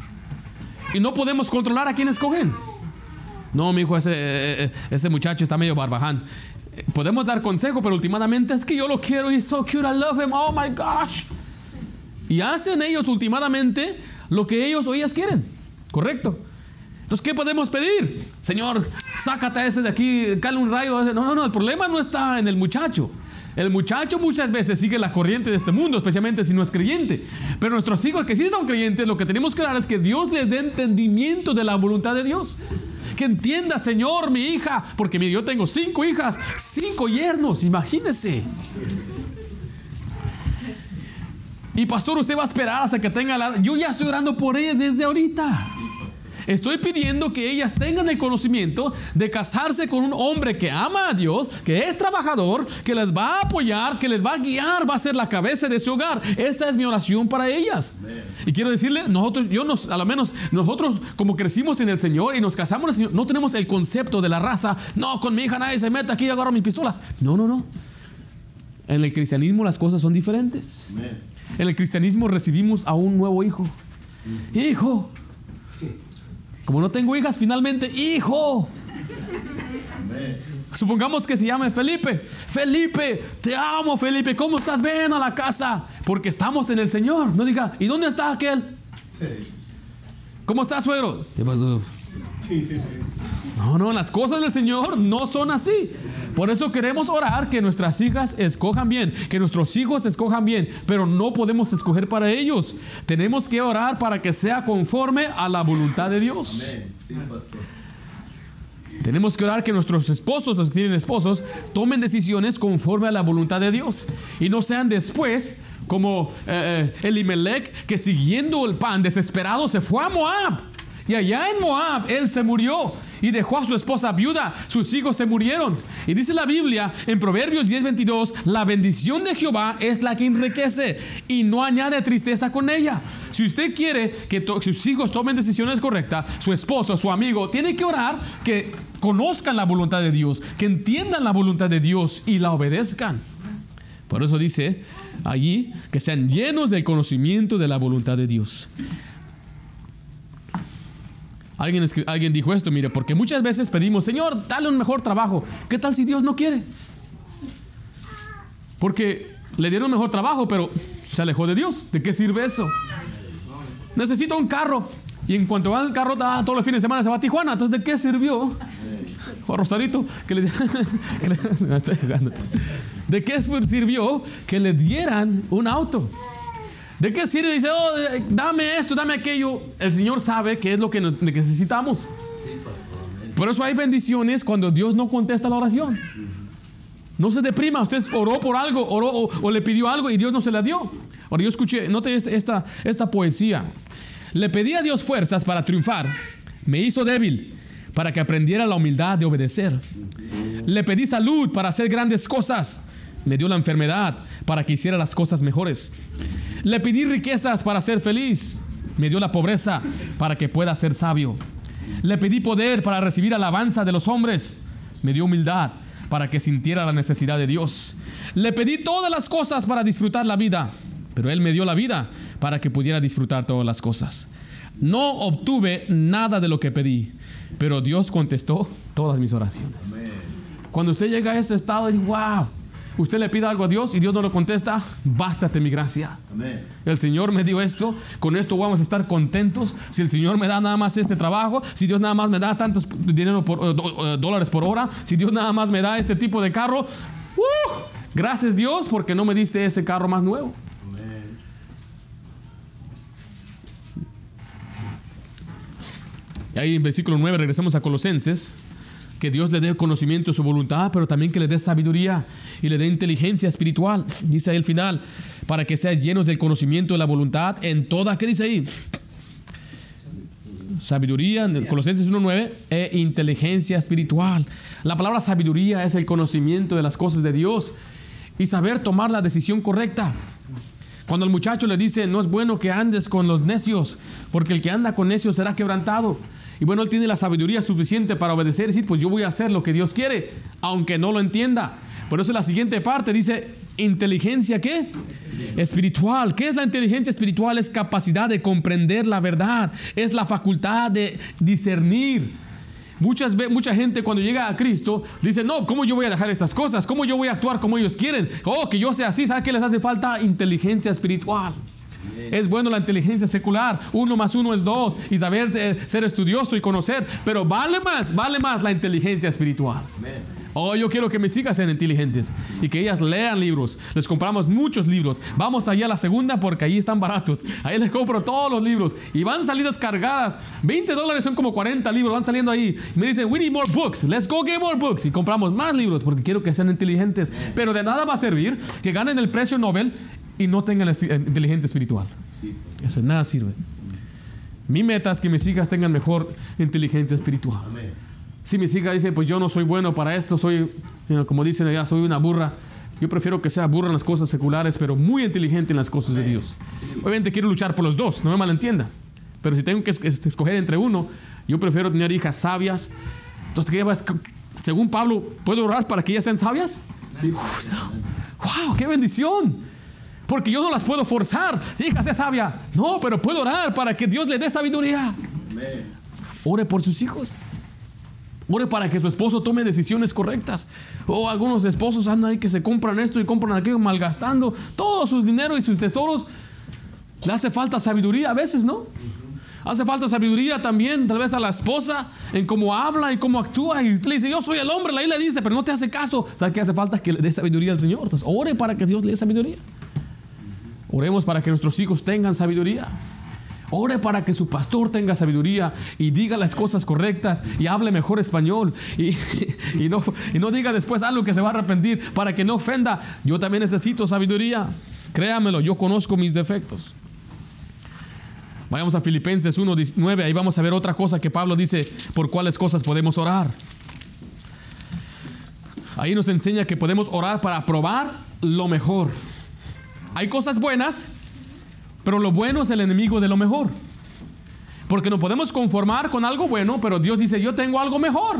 Y no podemos controlar a quién escogen. No, mi hijo, ese, eh, eh, ese muchacho está medio barbaján. Podemos dar consejo, pero últimamente es que yo lo quiero. He's so cute. I love him. Oh my gosh. Y hacen ellos últimamente lo que ellos o ellas quieren. Correcto. Entonces, ¿qué podemos pedir? Señor, sácate a ese de aquí, cale un rayo. No, no, no. El problema no está en el muchacho. El muchacho muchas veces sigue la corriente de este mundo, especialmente si no es creyente. Pero nuestros hijos que sí son creyentes, lo que tenemos que dar es que Dios les dé entendimiento de la voluntad de Dios. Que entienda, Señor, mi hija, porque mire, yo tengo cinco hijas, cinco yernos, imagínese. Y pastor, usted va a esperar hasta que tenga la... Yo ya estoy orando por ellas desde ahorita. Estoy pidiendo que ellas tengan el conocimiento de casarse con un hombre que ama a Dios, que es trabajador, que les va a apoyar, que les va a guiar, va a ser la cabeza de su hogar. Esta es mi oración para ellas. Y quiero decirle, nosotros, yo nos, a lo menos nosotros como crecimos en el Señor y nos casamos en el Señor, no tenemos el concepto de la raza. No, con mi hija nadie se mete aquí y agarro mis pistolas. No, no, no. En el cristianismo las cosas son diferentes. En el cristianismo recibimos a un nuevo hijo. Hijo, como no tengo hijas, finalmente, hijo. Supongamos que se llame Felipe. Felipe, te amo, Felipe. ¿Cómo estás? Ven a la casa. Porque estamos en el Señor. No diga, ¿y dónde está aquel? ¿Cómo estás, suegro? ¿Qué pasó? No, no, las cosas del Señor no son así. Por eso queremos orar que nuestras hijas escojan bien, que nuestros hijos escojan bien, pero no podemos escoger para ellos. Tenemos que orar para que sea conforme a la voluntad de Dios. Tenemos que orar que nuestros esposos, los que tienen esposos, tomen decisiones conforme a la voluntad de Dios y no sean después como eh, eh, Elimelech que siguiendo el pan desesperado se fue a Moab y allá en Moab él se murió y dejó a su esposa viuda. Sus hijos se murieron. Y dice la Biblia en Proverbios 10:22, la bendición de Jehová es la que enriquece y no añade tristeza con ella. Si usted quiere que sus hijos tomen decisiones correctas, su esposo, su amigo, tiene que orar que conozcan la voluntad de Dios, que entiendan la voluntad de Dios y la obedezcan. Por eso dice allí que sean llenos del conocimiento de la voluntad de Dios. Alguien, alguien dijo esto, mire, porque muchas veces pedimos, Señor, dale un mejor trabajo. ¿Qué tal si Dios no quiere? Porque le dieron un mejor trabajo, pero se alejó de Dios. ¿De qué sirve eso? necesito un carro. Y en cuanto va al carro, ah, todos los fines de semana se va a Tijuana. Entonces, ¿de qué sirvió? A Rosarito, que le. ¿De qué sirvió que le dieran un auto? ¿De qué sirve? Dice, oh, dame esto, dame aquello. El Señor sabe qué es lo que necesitamos. Por eso hay bendiciones cuando Dios no contesta la oración. No se deprima, usted oró por algo, oró o, o le pidió algo y Dios no se la dio. Ahora yo escuché, note este- esta, esta poesía. Le pedí a Dios fuerzas para triunfar. Me hizo débil para que aprendiera la humildad de obedecer. Le pedí salud para hacer grandes cosas. Me dio la enfermedad para que hiciera las cosas mejores. Le pedí riquezas para ser feliz. Me dio la pobreza para que pueda ser sabio. Le pedí poder para recibir alabanza de los hombres. Me dio humildad para que sintiera la necesidad de Dios. Le pedí todas las cosas para disfrutar la vida, pero Él me dio la vida para que pudiera disfrutar todas las cosas. No obtuve nada de lo que pedí, pero Dios contestó todas mis oraciones. Cuando usted llega a ese estado, dice, wow, usted le pide algo a Dios y Dios no lo contesta, bástate mi gracia. Amén. El Señor me dio esto, con esto vamos a estar contentos. Si el Señor me da nada más este trabajo, si Dios nada más me da tantos dinero por, eh, eh, dólares por hora, si Dios nada más me da este tipo de carro, ¡uh! gracias Dios porque no me diste ese carro más nuevo. Amén. Y ahí en versículo 9 regresamos a Colosenses. Que Dios le dé conocimiento de su voluntad, pero también que le dé sabiduría y le dé inteligencia espiritual. Dice ahí el final, para que seas llenos del conocimiento de la voluntad en toda, ¿qué dice ahí? Sabiduría, en Colosenses 1.9, e inteligencia espiritual. La palabra sabiduría es el conocimiento de las cosas de Dios y saber tomar la decisión correcta. Cuando el muchacho le dice, no es bueno que andes con los necios, porque el que anda con necios será quebrantado. Y bueno, él tiene la sabiduría suficiente para obedecer y decir, pues yo voy a hacer lo que Dios quiere, aunque no lo entienda. Por eso la siguiente parte dice, inteligencia qué? Espiritual. ¿Qué es la inteligencia espiritual? Es capacidad de comprender la verdad, es la facultad de discernir. Muchas, mucha gente cuando llega a Cristo dice, no, ¿cómo yo voy a dejar estas cosas? ¿Cómo yo voy a actuar como ellos quieren? Oh, que yo sea así, ¿sabe qué les hace falta? Inteligencia espiritual. Es bueno la inteligencia secular. Uno más uno es dos. Y saber eh, ser estudioso y conocer. Pero vale más, vale más la inteligencia espiritual. Amén. Oh, yo quiero que mis hijas sean inteligentes y que ellas lean libros. Les compramos muchos libros. Vamos allá a la segunda porque ahí están baratos. Ahí les compro todos los libros y van salidas cargadas. 20 dólares son como 40 libros. Van saliendo ahí. Y me dicen, we need more books. Let's go get more books. Y compramos más libros porque quiero que sean inteligentes. Pero de nada va a servir que ganen el precio Nobel y no tengan inteligencia espiritual. Sí. Eso nada sirve. Mi meta es que mis hijas tengan mejor inteligencia espiritual. Amén. Si mis hijas dicen, pues yo no soy bueno para esto, soy, eh, como dicen allá, soy una burra. Yo prefiero que sea burra en las cosas seculares, pero muy inteligente en las cosas de Dios. Obviamente quiero luchar por los dos, no me malentienda. Pero si tengo que es- es- escoger entre uno, yo prefiero tener hijas sabias. Entonces, ¿qué según Pablo, ¿puedo orar para que ellas sean sabias? Sí. ¡Wow! ¡Qué bendición! Porque yo no las puedo forzar. Hija, sea sabia. No, pero puedo orar para que Dios le dé sabiduría. Amén. Ore por sus hijos. Ore para que su esposo tome decisiones correctas. O algunos esposos andan ahí que se compran esto y compran aquello, malgastando todo su dinero y sus tesoros. Le hace falta sabiduría a veces, ¿no? Hace falta sabiduría también, tal vez a la esposa, en cómo habla y cómo actúa. Y le dice, yo soy el hombre, la le dice, pero no te hace caso. ¿Sabe qué hace falta? Que le dé sabiduría al Señor. Entonces, ore para que Dios le dé sabiduría. Oremos para que nuestros hijos tengan sabiduría. Ore para que su pastor tenga sabiduría y diga las cosas correctas y hable mejor español y, no, no diga después algo que se va a arrepentir para que no ofenda. Yo también necesito sabiduría. Créamelo, yo conozco mis defectos. Vayamos a Filipenses 1.19, ahí vamos a ver otra cosa que Pablo dice, por cuáles cosas podemos orar. Ahí nos enseña que podemos orar para probar lo mejor. Hay cosas buenas, pero lo bueno es el enemigo de lo mejor. Porque no podemos conformar con algo bueno, pero Dios dice, yo tengo algo mejor.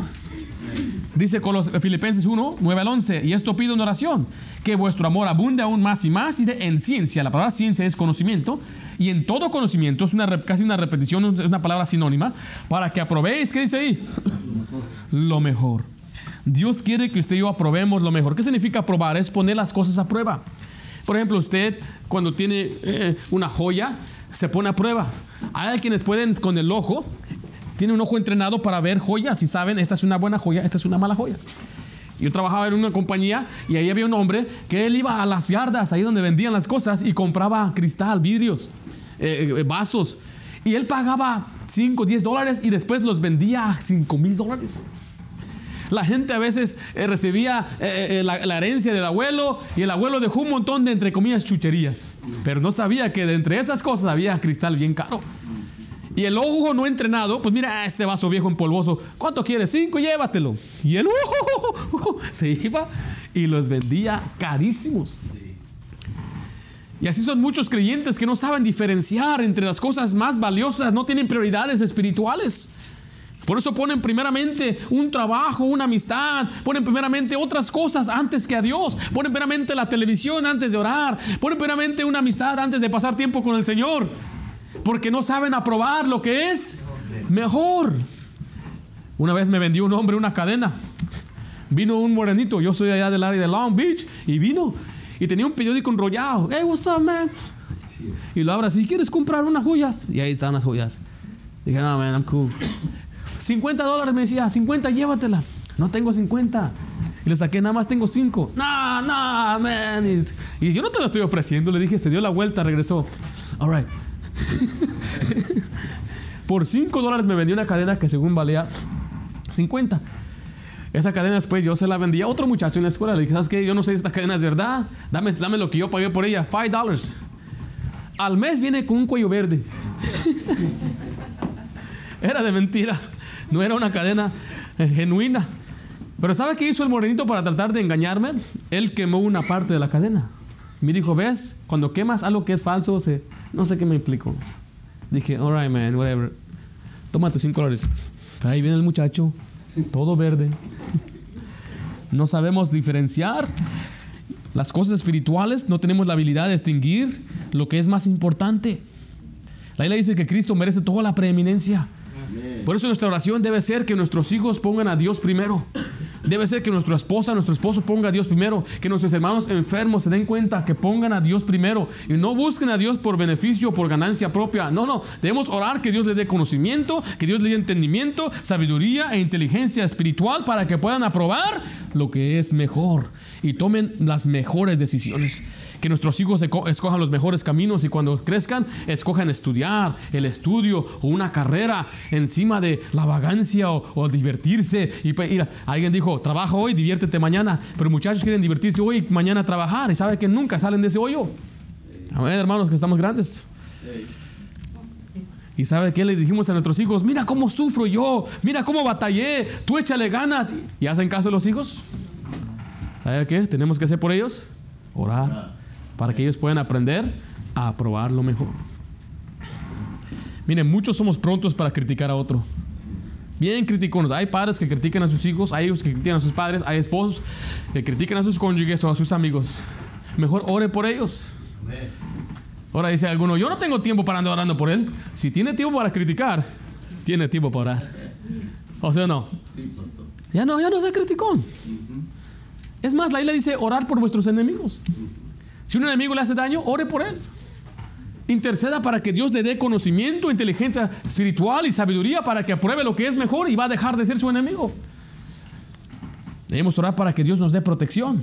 Dice los Filipenses 1, 9 al 11, y esto pido en oración, que vuestro amor abunde aún más y más y de, en ciencia. La palabra ciencia es conocimiento, y en todo conocimiento es una, casi una repetición, es una palabra sinónima, para que aprobéis, ¿qué dice ahí? lo mejor. Dios quiere que usted y yo aprobemos lo mejor. ¿Qué significa aprobar? Es poner las cosas a prueba. Por ejemplo, usted cuando tiene eh, una joya, se pone a prueba. Hay quienes pueden con el ojo, tiene un ojo entrenado para ver joyas y saben, esta es una buena joya, esta es una mala joya. Yo trabajaba en una compañía y ahí había un hombre que él iba a las yardas, ahí donde vendían las cosas, y compraba cristal, vidrios, eh, eh, vasos. Y él pagaba 5, 10 dólares y después los vendía a 5 mil dólares. La gente a veces eh, recibía la, la, herencia del abuelo y el abuelo dejó un montón de, entre comillas, chucherías. Pero no sabía que de entre esas cosas había cristal bien caro. Y el ojo no entrenado, pues mira este vaso viejo empolvoso. ¿Cuánto quieres? Cinco, llévatelo. Y el ojo se iba y los vendía carísimos. Y así son muchos creyentes que no saben diferenciar entre las cosas más valiosas, no tienen prioridades espirituales. Por eso ponen primeramente un trabajo, una amistad, ponen primeramente otras cosas antes que a Dios, ponen primeramente la televisión antes de orar, ponen primeramente una amistad antes de pasar tiempo con el Señor porque no saben aprobar lo que es mejor. Una vez me vendió un hombre una cadena. Vino un morenito, yo soy allá del área de Long Beach, y vino y tenía un periódico enrollado. Hey, what's up, man? Y lo abra así, ¿quieres comprar unas joyas? Y ahí están las joyas. Dije, no, man, I'm cool. 50 dólares me decía, 50, llévatela. No tengo 50. Y le saqué, nada más tengo 5. No, no, man. Y, yo no te lo estoy ofreciendo. Le dije, se dio la vuelta, regresó. All right. Por 5 dólares me vendió una cadena que según valía 50. Esa cadena después yo se la vendía a otro muchacho en la escuela. Le dije, ¿sabes qué? Yo no sé si esta cadena es verdad. Dame, dame lo que yo pagué por ella. 5 dólares. Al mes viene con un cuello verde. era de mentira. No era una cadena eh, genuina. Pero ¿sabe qué hizo el morenito para tratar de engañarme? Él quemó una parte de la cadena. Me dijo, ¿ves? Cuando quemas algo que es falso, se, no sé qué me explico. Dije, alright, man, whatever. Toma tus 5 dólares. Ahí viene el muchacho, todo verde. No sabemos diferenciar las cosas espirituales, no tenemos la habilidad de distinguir lo que es más importante. La Biblia dice que Cristo merece toda la preeminencia. Por eso nuestra oración debe ser que nuestros hijos pongan a Dios primero. Debe ser que nuestra esposa, nuestro esposo ponga a Dios primero, que nuestros hermanos enfermos se den cuenta que pongan a Dios primero. Y no busquen a Dios por beneficio o por ganancia propia. No, no, debemos orar que Dios les dé conocimiento, que Dios les dé entendimiento, sabiduría e inteligencia espiritual para que puedan aprobar lo que es mejor y tomen las mejores decisiones que nuestros hijos escojan los mejores caminos y cuando crezcan escojan estudiar, el estudio o una carrera encima de la vagancia o, divertirse. Y, alguien dijo, trabaja hoy, diviértete mañana. Pero muchachos quieren divertirse hoy y mañana trabajar y saben que nunca salen de ese hoyo. A ver, hermanos, que estamos grandes. ¿Y sabe qué le dijimos a nuestros hijos? Mira cómo sufro yo, mira cómo batallé, tú échale ganas. ¿Y hacen caso los hijos? ¿Sabe qué? Tenemos que hacer por ellos? Orar para que ellos puedan aprender a aprobar lo mejor. Miren, muchos somos prontos para criticar a otro. Bien criticones. Hay padres que critican a sus hijos, hay hijos que critican a sus padres, hay esposos que critican a sus cónyuges o a sus amigos. Mejor ore por ellos. Ahora dice alguno, yo no tengo tiempo para andar orando por él. Si tiene tiempo para criticar, tiene tiempo para orar. ¿O sea, no? Ya no, ya no sea criticón. Es más, la isla dice orar por vuestros enemigos. Si un enemigo le hace daño, ore por él. Interceda para que Dios le dé conocimiento, inteligencia espiritual y sabiduría para que apruebe lo que es mejor y va a dejar de ser su enemigo. Debemos orar para que Dios nos dé protección.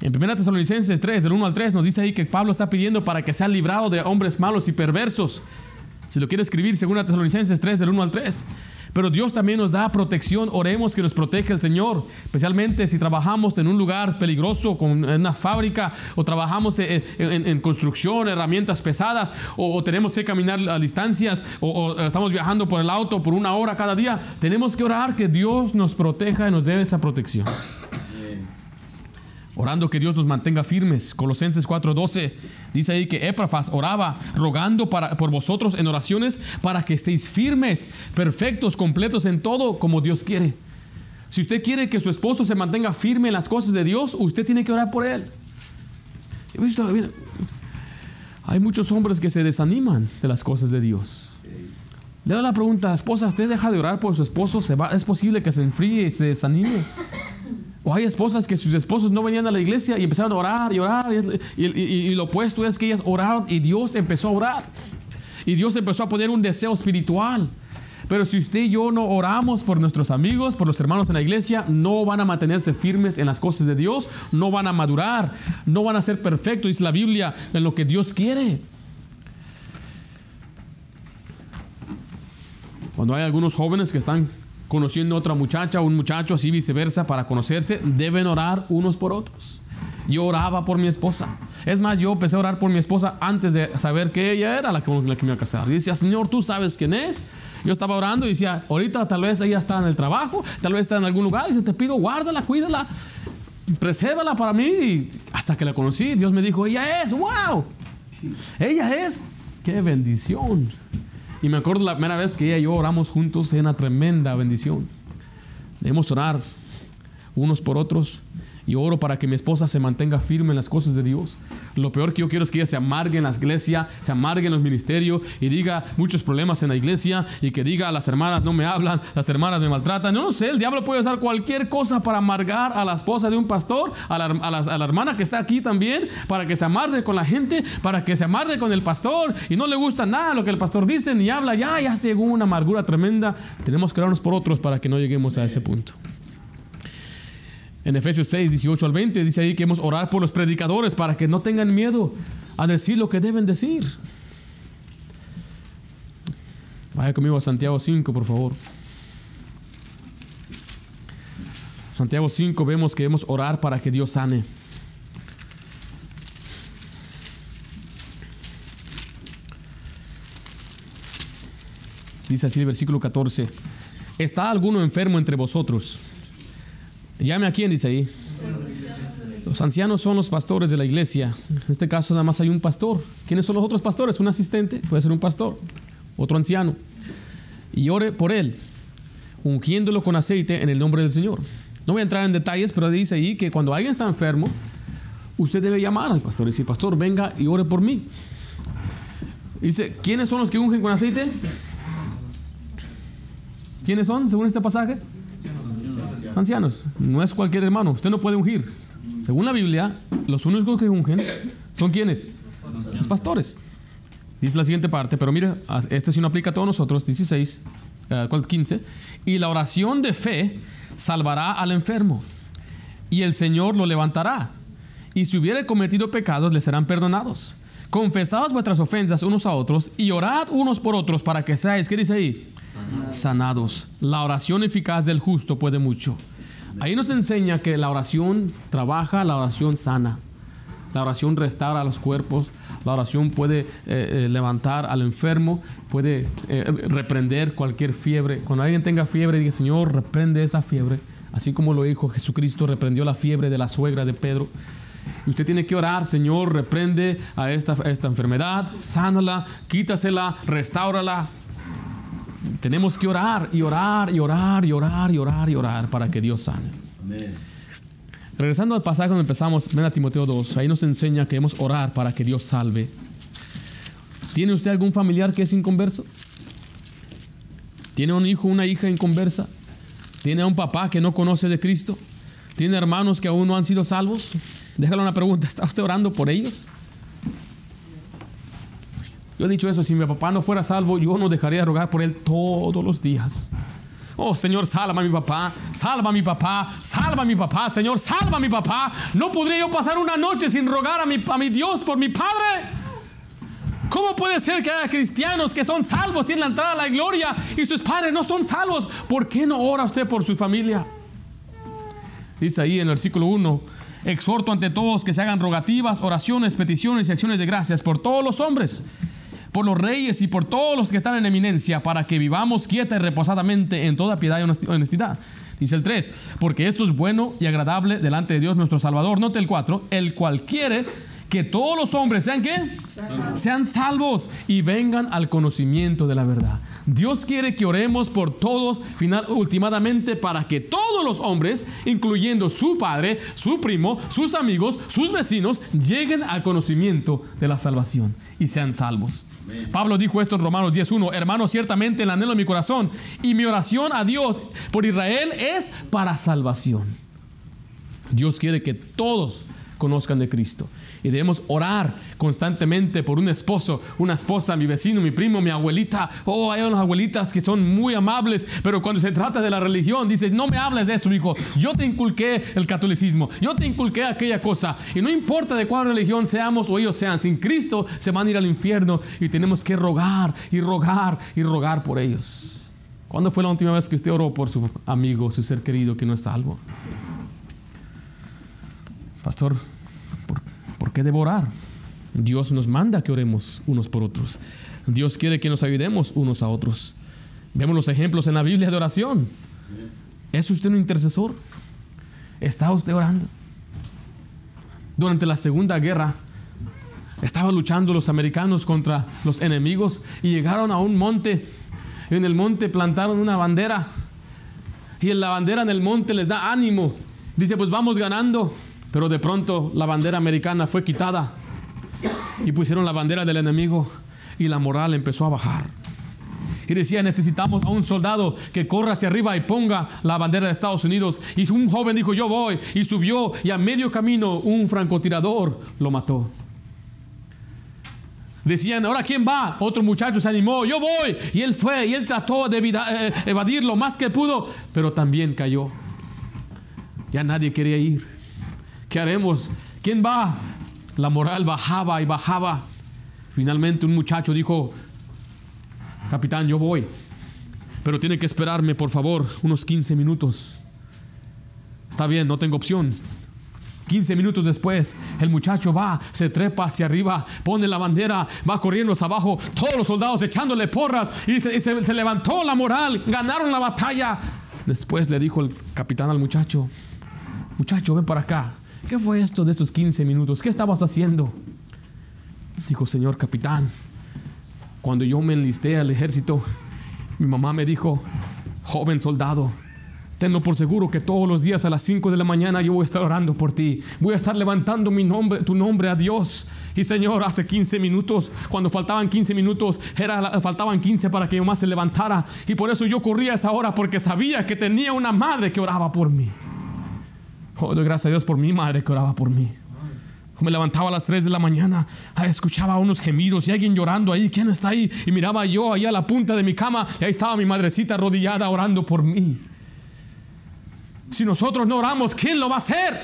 En 1 Tesalonicenses 3, del 1 al 3, nos dice ahí que Pablo está pidiendo para que sea librado de hombres malos y perversos. Si lo quiere escribir, 2 Tesalonicenses 3, del 1 al 3. Pero Dios también nos da protección. Oremos que nos proteja el Señor. Especialmente si trabajamos en un lugar peligroso, en una fábrica, o trabajamos en, construcción, herramientas pesadas, o, tenemos que caminar a distancias, o, estamos viajando por el auto por una hora cada día. Tenemos que orar que Dios nos proteja y nos dé esa protección. Orando que Dios nos mantenga firmes. Colosenses 4:12 dice ahí que Éprafas oraba rogando para, por vosotros en oraciones para que estéis firmes, perfectos, completos en todo como Dios quiere. Si usted quiere que su esposo se mantenga firme en las cosas de Dios, usted tiene que orar por él. Hay muchos hombres que se desaniman de las cosas de Dios. Le doy la pregunta, esposa, ¿usted deja de orar por su esposo? ¿Se va? ¿Es posible que se enfríe y se desanime? O hay esposas que sus esposos no venían a la iglesia y empezaron a orar y orar. Y, lo opuesto es que ellas oraron y Dios empezó a orar. Y Dios empezó a poner un deseo espiritual. Pero si usted y yo no oramos por nuestros amigos, por los hermanos en la iglesia, no van a mantenerse firmes en las cosas de Dios, no van a madurar, no van a ser perfectos, dice la Biblia, en lo que Dios quiere. Cuando hay algunos jóvenes que están conociendo a otra muchacha o un muchacho, así viceversa, para conocerse, deben orar unos por otros. Yo oraba por mi esposa. Es más, yo empecé a orar por mi esposa antes de saber que ella era la con la que me iba a casar. Y decía, Señor, tú sabes quién es. Yo estaba orando y decía, ahorita tal vez ella está en el trabajo, tal vez está en algún lugar. Y se te pido, guárdala, cuídala, presérvala para mí. Y hasta que la conocí, Dios me dijo, ella es, wow. Ella es, qué bendición. Y me acuerdo la primera vez que ella y yo oramos juntos, en una tremenda bendición. Debemos orar unos por otros y oro para que mi esposa se mantenga firme en las cosas de Dios. Lo peor que yo quiero es que ella se amargue en la iglesia, se amargue en los ministerios y diga muchos problemas en la iglesia y que diga las hermanas no me hablan, las hermanas me maltratan. No, no sé, el diablo puede usar cualquier cosa para amargar a la esposa de un pastor, a la, a a la hermana que está aquí también, para que se amargue con la gente, para que se amargue con el pastor y no le gusta nada lo que el pastor dice ni habla. Ya, ya llegó una amargura tremenda. Tenemos que orarnos por otros para que no lleguemos a ese punto. En Efesios 6, 18 al 20 dice ahí que hemos orar por los predicadores para que no tengan miedo a decir lo que deben decir. Vaya conmigo a Santiago 5, por favor. Santiago 5 vemos que debemos orar para que Dios sane. Dice así el versículo 14. ¿Está alguno enfermo entre vosotros? Llame a quién, dice ahí. Los ancianos son los pastores de la iglesia. En este caso nada más hay un pastor. ¿Quiénes son los otros pastores? Un asistente, puede ser un pastor, otro anciano. Y ore por él, ungiéndolo con aceite en el nombre del Señor. No voy a entrar en detalles, pero dice ahí que cuando alguien está enfermo, usted debe llamar al pastor y decir, pastor, venga y ore por mí. Dice, ¿quiénes son los que ungen con aceite? ¿Quiénes son, según este pasaje? Ancianos. No es cualquier hermano. Usted no puede ungir. Según la Biblia, los únicos que ungen son quienes? Los pastores. Dice la siguiente parte, pero mira, este sí no aplica a todos nosotros, 16, 15. Y la oración de fe salvará al enfermo, y el Señor lo levantará. Y si hubiere cometido pecados, le serán perdonados. Confesaos vuestras ofensas unos a otros y orad unos por otros para que seáis, ¿qué dice ahí? Sanados. La oración eficaz del justo puede mucho. Ahí nos enseña que la oración trabaja, la oración sana. La oración restaura los cuerpos, la oración puede eh, eh, levantar al enfermo, puede eh, reprender cualquier fiebre. Cuando alguien tenga fiebre, diga, Señor, reprende esa fiebre. Así como lo dijo Jesucristo, reprendió la fiebre de la suegra de Pedro. Y usted tiene que orar, Señor, reprende a esta, esta enfermedad, sánala, quítasela, restáurala. Tenemos que orar y orar y orar y orar y orar y orar para que Dios sane. Regresando al pasaje donde empezamos, ven a Timoteo 2, ahí nos enseña que debemos orar para que Dios salve. ¿Tiene usted algún familiar que es inconverso? ¿Tiene un hijo, una hija inconversa? ¿Tiene a un papá que no conoce de Cristo? ¿Tiene hermanos que aún no han sido salvos? Déjale una pregunta, ¿está usted orando por ellos? Yo he dicho eso, si mi papá no fuera salvo, yo no dejaría de rogar por él todos los días. Oh Señor, salva a mi papá, salva a mi papá, salva a mi papá, Señor, salva a mi papá. No podría yo pasar una noche sin rogar a mi, a mi Dios por mi Padre. ¿Cómo puede ser que haya cristianos que son salvos, tienen la entrada a la gloria y sus padres no son salvos? ¿Por qué no ora usted por su familia? Dice ahí en el versículo 1, exhorto ante todos que se hagan rogativas, oraciones, peticiones y acciones de gracias por todos los hombres, por los reyes y por todos los que están en eminencia, para que vivamos quieta y reposadamente en toda piedad y honestidad. Dice el 3, porque esto es bueno y agradable delante de Dios nuestro Salvador. Note el 4, el cual quiere que todos los hombres sean qué? Sean salvos y vengan al conocimiento de la verdad. Dios quiere que oremos por todos, final, ultimadamente para que todos los hombres, incluyendo su padre, su primo, sus amigos, sus vecinos, lleguen al conocimiento de la salvación y sean salvos. Pablo dijo esto en Romanos 10.1, hermano, ciertamente el anhelo de mi corazón y mi oración a Dios por Israel es para salvación. Dios quiere que todos conozcan de Cristo. Y debemos orar constantemente por un esposo, una esposa, mi vecino, mi primo, mi abuelita. Oh, hay unas abuelitas que son muy amables, pero cuando se trata de la religión, dices, no me hables de esto, hijo. Yo te inculqué el catolicismo, yo te inculqué aquella cosa. Y no importa de cuál religión seamos o ellos sean, sin Cristo se van a ir al infierno y tenemos que rogar y rogar y rogar por ellos. ¿Cuándo fue la última vez que usted oró por su amigo, su ser querido que no es salvo? Pastor, ¿por, ¿por qué devorar? Dios nos manda que oremos unos por otros. Dios quiere que nos ayudemos unos a otros. Vemos los ejemplos en la Biblia de oración. ¿Es usted un intercesor? ¿Está usted orando? Durante la Segunda Guerra, estaban luchando los americanos contra los enemigos y llegaron a un monte. En el monte plantaron una bandera. Y en la bandera en el monte les da ánimo. Dice, pues vamos ganando. Pero de pronto la bandera americana fue quitada y pusieron la bandera del enemigo y la moral empezó a bajar. Y decía, necesitamos a un soldado que corra hacia arriba y ponga la bandera de Estados Unidos. Y un joven dijo, yo voy. Y subió y a medio camino un francotirador lo mató. Decían, ahora quién va? Otro muchacho se animó, yo voy. Y él fue y él trató de eh, evadir lo más que pudo, pero también cayó. Ya nadie quería ir. ¿Qué haremos? ¿Quién va? La moral bajaba y bajaba. Finalmente un muchacho dijo, capitán, yo voy, pero tiene que esperarme, por favor, unos 15 minutos. Está bien, no tengo opción. 15 minutos después, el muchacho va, se trepa hacia arriba, pone la bandera, va corriendo hacia abajo, todos los soldados echándole porras y se, levantó la moral, ganaron la batalla. Después le dijo el capitán al muchacho, muchacho, ven para acá. ¿Qué fue esto de estos 15 minutos? ¿Qué estabas haciendo? Dijo, señor capitán, cuando yo me enlisté al ejército, mi mamá me dijo, joven soldado, tenlo por seguro que todos los días a las 5 de la mañana yo voy a estar orando por ti. Voy a estar levantando mi nombre, tu nombre a Dios. Y Señor, hace 15 minutos, cuando faltaban 15 minutos, era, faltaban 15 para que mi mamá se levantara. Y por eso yo corría a esa hora, porque sabía que tenía una madre que oraba por mí. Oh, gracias a Dios por mi madre que oraba por mí. Me levantaba a las 3 de la mañana, escuchaba unos gemidos y alguien llorando ahí. ¿Quién está ahí? Y miraba yo ahí a la punta de mi cama y ahí estaba mi madrecita arrodillada orando por mí. Si nosotros no oramos, ¿quién lo va a hacer?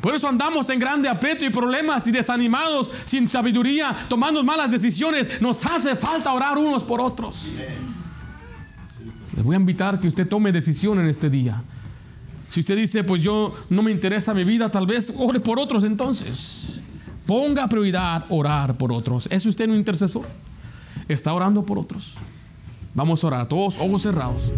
Por eso andamos en grande aprieto y problemas y desanimados, sin sabiduría, tomando malas decisiones. Nos hace falta orar unos por otros. Les voy a invitar que usted tome decisión en este día. Si usted dice, pues yo no me interesa mi vida, tal vez ore por otros entonces. Ponga prioridad orar por otros. ¿Es usted un intercesor? Está orando por otros. Vamos a orar, todos ojos cerrados.